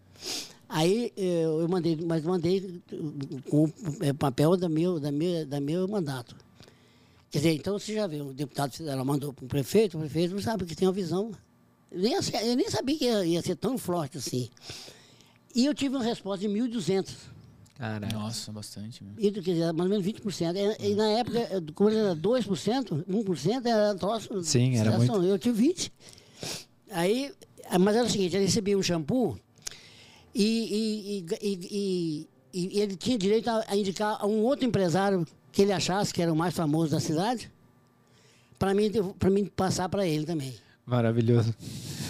Aí eu, mandei, mas mandei com o papel da meu, da meu, da meu mandato. Quer dizer, então você já viu, o deputado federal mandou para o prefeito, o prefeito não sabe que tem uma visão. Eu nem, eu nem sabia que ia, ia, ser tão forte assim. E eu tive uma resposta de 1.200. Caraca. Nossa, bastante. Mesmo. E, quer dizer, mais ou menos 20%. E, e na época, quando era 2%, 1%, era troço. Sim, era muito. Eu tive 20%. Aí, mas era o seguinte, ele recebia um shampoo e, e, e, e ele tinha direito a, a indicar a um outro empresário que ele achasse que era o mais famoso da cidade, para mim, mim passar para ele também. Maravilhoso.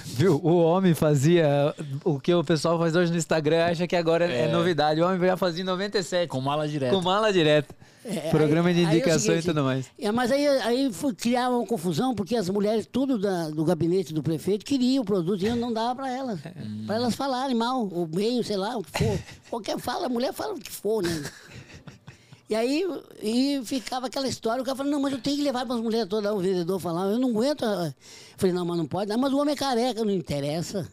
Viu? O homem fazia o que o pessoal faz hoje no Instagram, acha que agora é, é novidade. O homem já fazia em 97. Com mala direta. Com mala direta. É, Programa aí, de indicação é e tudo mais. É, mas aí, aí foi criar uma confusão, porque as mulheres, tudo da, do gabinete do prefeito, queriam o produto e eu não dava para elas. Para elas falarem mal, ou bem, sei lá, o que for. Qualquer fala, a mulher fala o que for, né? E aí e ficava aquela história, o cara falou, não, mas eu tenho que levar para as mulheres todas, o vendedor falava, eu não aguento. Eu falei, não, mas não pode, não, mas o homem é careca, não interessa.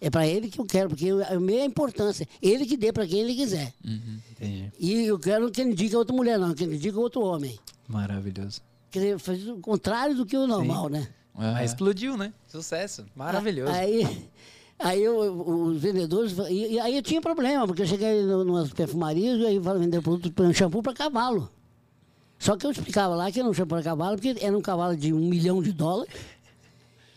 É para ele que eu quero, porque a minha importância. Ele que dê para quem ele quiser. Uhum, e eu quero que ele diga outra mulher, não, que ele diga outro homem. Maravilhoso. Quer dizer, faz o contrário do que o normal, Sim. né? Mas explodiu, né? Sucesso. Maravilhoso. Aí, Aí eu, os vendedores. E, e, aí eu tinha problema, porque eu cheguei em umas perfumarias e aí vender produto um shampoo para cavalo. Só que eu explicava lá que era um shampoo para cavalo, porque era um cavalo de um milhão de dólares.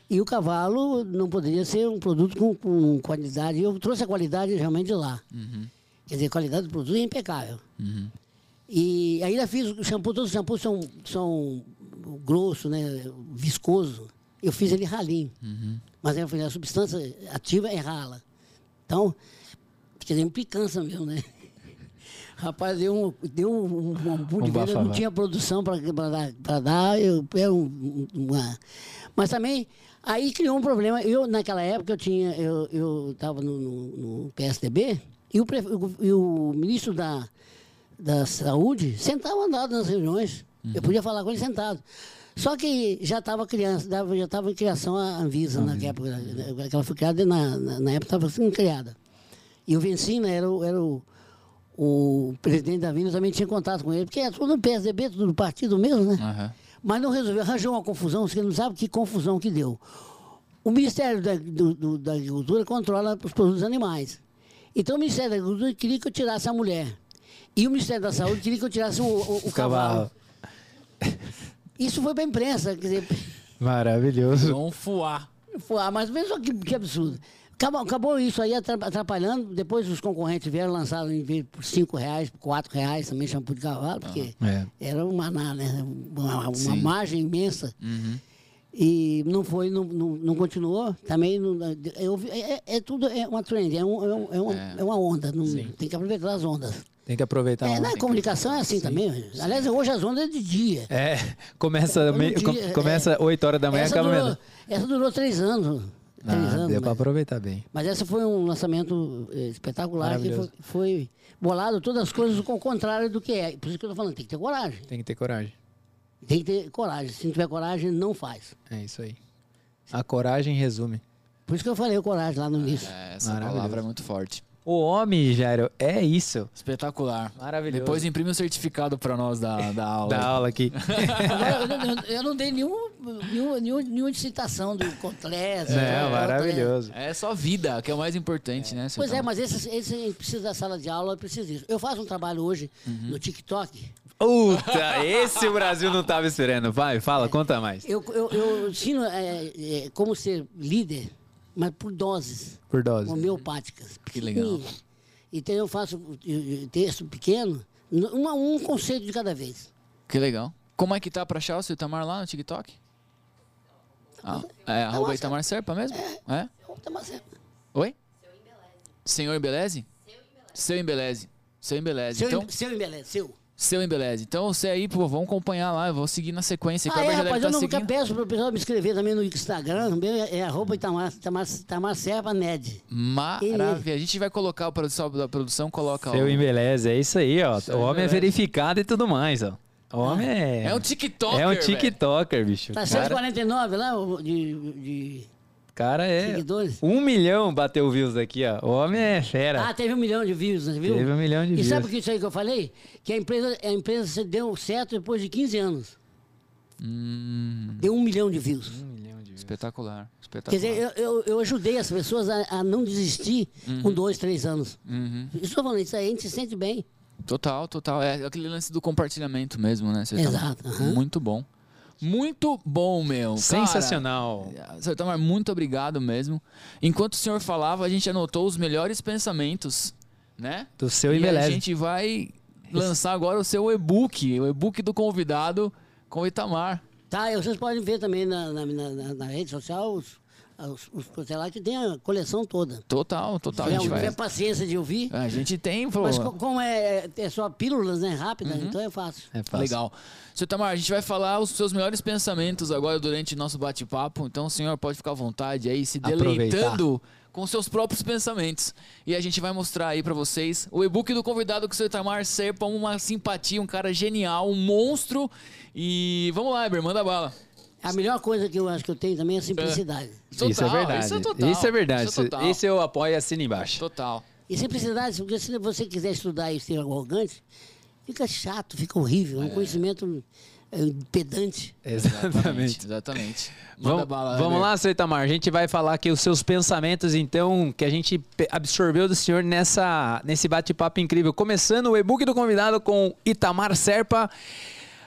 E o cavalo não poderia ser um produto com, com qualidade. Eu trouxe a qualidade realmente de lá. Uhum. Quer dizer, a qualidade do produto é impecável. Uhum. E ainda fiz o shampoo, todos os shampoos são, são grosso, né? Viscoso. Eu fiz ele ralinho. Uhum. Mas a substância ativa é rala. Então, quer dizer, implicância mesmo, né? Rapaz, deu um, deu um, um, um de venda, não tinha produção para dar, dar eu, eu, uma... Mas também, aí criou um problema. Eu, naquela época, eu tinha, eu estava no, no, no, PSDB e o, e o ministro da, da Saúde sentava andado nas reuniões. Uhum. Eu podia falar com ele sentado. Só que já estava criança, já estava em criação a Anvisa, época, né, ela foi criada, na, na, na época estava sendo criada. E o Vencina era, o, era o, o presidente da Vina, também tinha contato com ele, porque é tudo do PSDB, tudo do partido mesmo, né? Uhum. Mas não resolveu, arranjou uma confusão, você não sabe que confusão que deu. O Ministério da, do, do, da Agricultura controla os produtos animais. Então o Ministério da Agricultura queria que eu tirasse a mulher. E o Ministério da Saúde queria que eu tirasse o, o, o cavalo. Isso foi para a imprensa, quer dizer, Maravilhoso. Vão fuar. Ah, mas mesmo que, que absurdo. Acabou, acabou isso aí atra- atrapalhando. Depois os concorrentes vieram lançaram em vez por 5 reais, por 4 reais também shampoo de cavalo, porque É. era um maná, né? Uma, uma margem imensa. Uhum. E não foi, não, não, não continuou. Também não, eu, vi- é, é tudo é uma trend, é, um, é, um- é uma, é uma onda. não- tem que aproveitar as ondas. Tem que aproveitar. é, na comunicação é assim também. Aliás, hoje as ondas é de dia. É, começa, meio- com- dia, começa 8 horas da manhã e essa, acaba durou, meia essa durou três anos. Três Ah, anos. deu pra mas- aproveitar bem. Mas essa foi um lançamento eh, espetacular, que foi, foi bolado todas as coisas com o contrário do que é. Por isso que eu tô falando, tem que ter coragem. Tem que ter coragem. Tem que ter coragem. Se não tiver coragem, não faz. É isso aí. A coragem resume. Por isso que eu falei o coragem lá no início. É, essa palavra é muito forte. O homem, Jairo, é isso. Espetacular. Maravilhoso. Depois imprime o certificado pra nós da, da aula. Da aula aqui. Eu, não- eu não dei nenhum, nenhum, nenhum, nenhuma citação do Cotlés. Não, maravilhoso. É só vida, que é o mais importante, né? seu Pois é, mas esse, esse precisa da sala de aula, precisa disso. Eu faço um trabalho hoje Uhum. no TikTok. Puta, esse o Brasil não tava esperando. Vai, fala, conta mais. Eu, eu, eu ensino é, é, como ser líder, mas por doses. Por dose. homeopáticas. Que legal. Então eu faço texto pequeno, um a um conceito de cada vez. Que legal. Como é que tá pra achar o seu Itamar lá no TikTok? Ah, é arroba Itamar Serpa mesmo? É? Tá mais certo. Oi? Senhor Embeleze? Seu Embeleze. Seu Embeleze. Seu, Então, seu embeleze, seu. Seu Embeleze. Então você aí, pô, vamos acompanhar lá. Eu vou seguir na sequência. Ah, é, rapaz, deve eu tá nunca seguindo. peço para o pessoal me escrever também no Instagram, meu é, é arroba Itamar, Itamar, Itamar Serpa Ned. Maravilha. A gente vai colocar, o pessoal da produção coloca Seu o... embeleze, é isso aí, ó. Seu o homem é embeleze. verificado e tudo mais, ó. O homem é. É um TikToker, É um. TikToker, bicho. Tá O cara, 149 lá o- de, de cara é. seguidores. Um milhão bateu views aqui, ó. O homem é fera. Ah, teve um milhão de views, né, viu? Teve um milhão de E views. sabe o que isso aí que eu falei? Que a empresa, a empresa deu certo depois de 15 anos. Hum, Deu um milhão de views. Um milhão de views. espetacular. Quer Espetacular. dizer, eu, eu, eu ajudei as pessoas a, a não desistir com dois, três anos. Uhum. Isso estou falando, isso aí a gente se sente bem. Total, total. É aquele lance do compartilhamento mesmo, né? seu Itamar? Exato, aham. Muito bom. Muito bom, meu. Sensacional. Cara, Seu Itamar, muito obrigado mesmo. Enquanto o senhor falava, a gente anotou os melhores pensamentos, né? Do seu e a gente vai lançar agora o seu e-book, o e-book do convidado com o Itamar. Tá, e vocês podem ver também na, na- na- na rede social os, os, os coisas lá que tem a coleção toda. Total, total. Se A gente tiver vai... paciência de ouvir. A gente tem, pô. Mas co- como é, é só pílulas, né? Rápida, então é fácil. É fácil. Legal. Seu Tamar, a gente vai falar os seus melhores pensamentos agora durante nosso bate-papo. Então o senhor pode ficar à vontade aí, se Aproveitar. deleitando com seus próprios pensamentos. E a gente vai mostrar aí pra vocês o e-book do convidado com o seu Itamar Serpa, uma simpatia, um cara genial, um monstro. E vamos lá, Eber, manda bala. A melhor coisa que eu acho que eu tenho também é a simplicidade. isso é Total, verdade. Isso é total. Isso é verdade. Isso é total. Esse eu apoio e assino embaixo. Total. E simplicidade, porque se você quiser estudar e ser arrogante, fica chato, fica horrível. É um conhecimento é, pedante. Exatamente. Exatamente. Manda Vamos, bala, vamos lá, seu Itamar. A gente vai falar aqui os seus pensamentos, então, que a gente absorveu do senhor nessa, nesse bate-papo incrível. Começando o e-book do convidado com Itamar Serpa.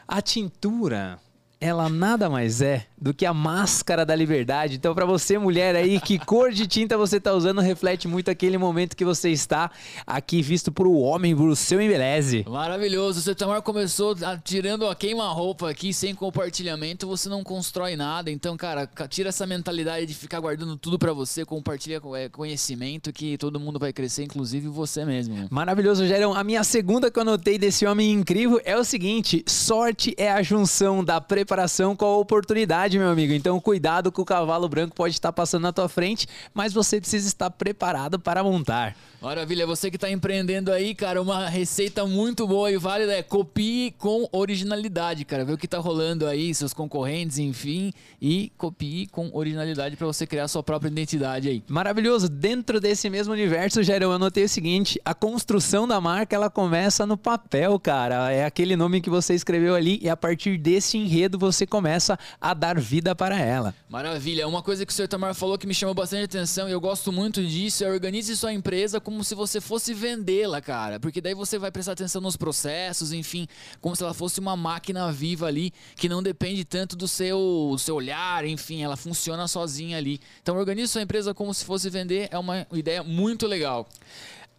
A tintura, ela nada mais é do que a máscara da liberdade. Então, para você, mulher aí, que cor de tinta você tá usando reflete muito aquele momento que você está aqui visto por o homem, por o seu embeleze. Maravilhoso. O seu Tamar começou a- tirando a queima-roupa aqui, sem compartilhamento, você não constrói nada. Então, cara, ca- tira essa mentalidade de ficar guardando tudo pra você, compartilha co- é, conhecimento que todo mundo vai crescer, inclusive você mesmo. Maravilhoso, Gerão. A minha segunda que eu anotei desse homem incrível é o seguinte: sorte é a junção da preparação com a oportunidade, meu amigo. Então, cuidado que o cavalo branco pode estar passando na tua frente, mas você precisa estar preparado para montar. Maravilha, você que tá empreendendo aí, cara, uma receita muito boa e válida é copie com originalidade, cara. Vê o que tá rolando aí, seus concorrentes, enfim, e copie com originalidade pra você criar sua própria identidade aí. Maravilhoso. Dentro desse mesmo universo, Gerão, eu anotei o seguinte: a construção da marca ela começa no papel, cara. É aquele nome que você escreveu ali e a partir desse enredo você começa a dar vida para ela. Maravilha. Uma coisa que o senhor Tamar falou que me chamou bastante atenção e eu gosto muito disso é organize sua empresa como se você fosse vendê-la, cara. Porque daí você vai prestar atenção nos processos, enfim, como se ela fosse uma máquina viva ali que não depende tanto do seu, do seu olhar, enfim, ela funciona sozinha ali. Então organize sua empresa como se fosse vender é uma ideia muito legal.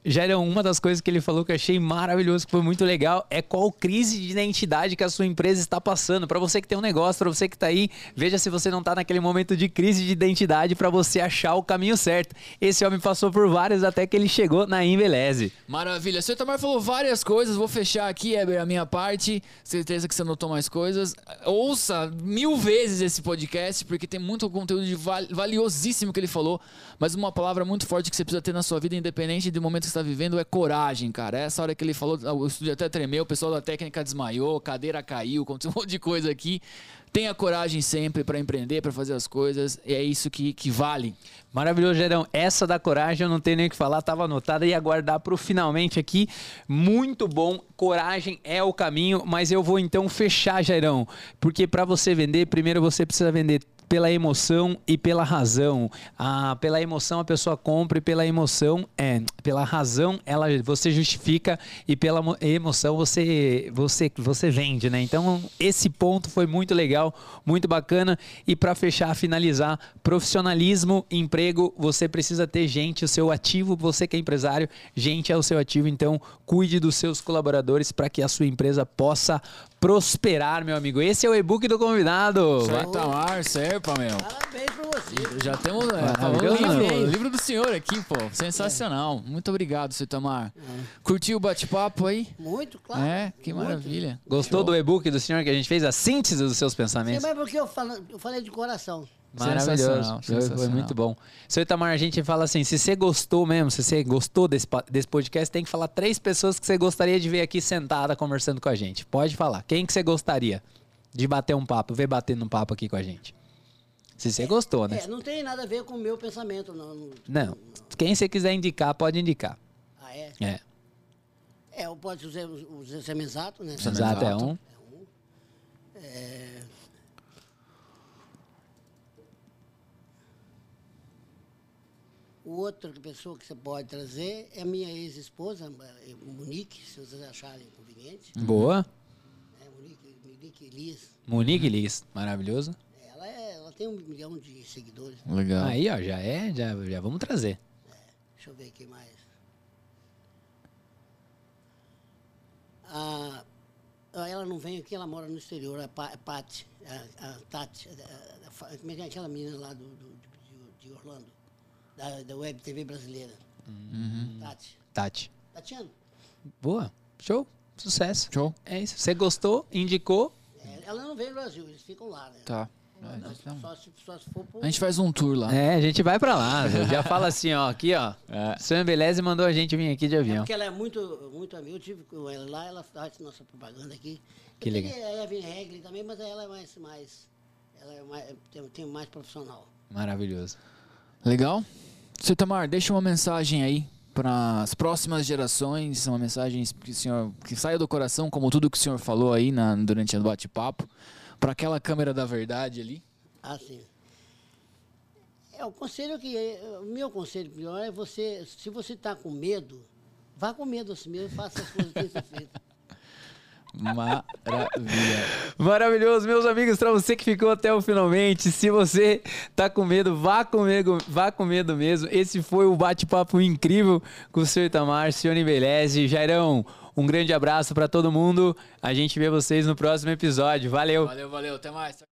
Jairão, uma das coisas que ele falou que eu achei maravilhoso, que foi muito legal, é qual crise de identidade que a sua empresa está passando. Para você que tem um negócio, para você que está aí, veja se você não está naquele momento de crise de identidade para você achar o caminho certo. Esse homem passou por várias até que ele chegou na Embeleze. Maravilha. Senhor Tamar falou várias coisas, vou fechar aqui, Eber, a minha parte. Certeza que você anotou mais coisas. Ouça mil vezes esse podcast, porque tem muito conteúdo valiosíssimo que ele falou, mas uma palavra muito forte que você precisa ter na sua vida, independente do momento que está vivendo é coragem, cara. Essa hora que ele falou, o estúdio até tremeu, o pessoal da técnica desmaiou, cadeira caiu, aconteceu um monte de coisa aqui. Tenha coragem sempre para empreender, para fazer as coisas. É isso que, que vale. Maravilhoso, Gerão. Essa da coragem eu não tenho nem o que falar, estava anotada e aguardar para o finalmente aqui. Muito bom. Coragem é o caminho, mas eu vou então fechar, Gerão. Porque para você vender, primeiro você precisa vender pela emoção e pela razão. Ah, pela emoção a pessoa compra e pela emoção é, pela razão ela você justifica e pela emoção você você você vende, né? Então esse ponto foi muito legal, muito bacana e para fechar, finalizar, profissionalismo, emprego, você precisa ter gente, o seu ativo, você que é empresário, gente é o seu ativo, então cuide dos seus colaboradores para que a sua empresa possa prosperar, meu amigo. Esse é o e-book do convidado. Vai Tamar, Serpa, meu. Parabéns pra você. Já temos é, falando livro, livro do senhor aqui, pô. Sensacional. É. Muito obrigado, seu Tamar. É. Curtiu o bate-papo aí? Muito, claro. É, que Muito. maravilha. Gostou Show. do e-book do senhor que a gente fez? A síntese dos seus pensamentos? Sim, mas porque eu, falo, eu falei de coração. Maravilhoso. Foi muito bom. Seu Itamar, a gente fala assim: se você gostou mesmo, se você gostou desse, desse podcast, tem que falar três pessoas que você gostaria de ver aqui sentada conversando com a gente. Pode falar. Quem que você gostaria de bater um papo, ver batendo um papo aqui com a gente? Se você gostou, né? É, não tem nada a ver com o meu pensamento, não. Não. não. Quem você quiser indicar, pode indicar. Ah, é? É. É, eu posso usar o Semizato, né? Semizato é um. É um. É... outra pessoa que você pode trazer é a minha ex-esposa, Monique, se vocês acharem conveniente. Boa. É, Monique, Monique Liz. Monique Liz, maravilhoso. Ela, é, ela tem um milhão de seguidores. Legal. Aí, ó, já é, já, já vamos trazer. É, deixa eu ver aqui mais. A, ela não vem aqui, ela mora no exterior, a, Paty, a, a Tati, a, a, como é que é aquela menina lá do, do de, de Orlando? Da, da Web TV brasileira. Uhum. Tati. Tati. Tatiana. Boa. Show. Sucesso. Show. É isso. Você gostou? Indicou? É, ela não veio no Brasil, eles ficam lá, né? Tá. Só, se, só se A gente faz um tour lá. É, a gente vai pra lá. já fala assim, ó, aqui, ó. É. Sam Beleze mandou a gente vir aqui de avião. É porque ela é muito, muito amiga. Eu tive com ela lá, ela faz nossa propaganda aqui. Que eu legal. A Evelyn Regli também, mas ela é mais, mais ela é mais, tem, tem mais profissional. Maravilhoso. Legal. Seu Tamar, deixa uma mensagem aí para as próximas gerações, uma mensagem que, senhor, que saia do coração, como tudo que o senhor falou aí na, durante o bate-papo, para aquela câmera da verdade ali. Ah, sim. É, o conselho que. O meu conselho pior é você, se você está com medo, vá com medo assim mesmo, faça as coisas que ser feitas. Maravilha. Maravilhoso, meus amigos, para você que ficou até o finalmente, se você tá com medo, vá comigo, vá com medo mesmo. Esse foi o bate-papo incrível com o senhor Itamar, senhor Embeleze, Jairão. Um grande abraço para todo mundo. A gente vê vocês no próximo episódio. Valeu. Valeu, valeu. Até mais.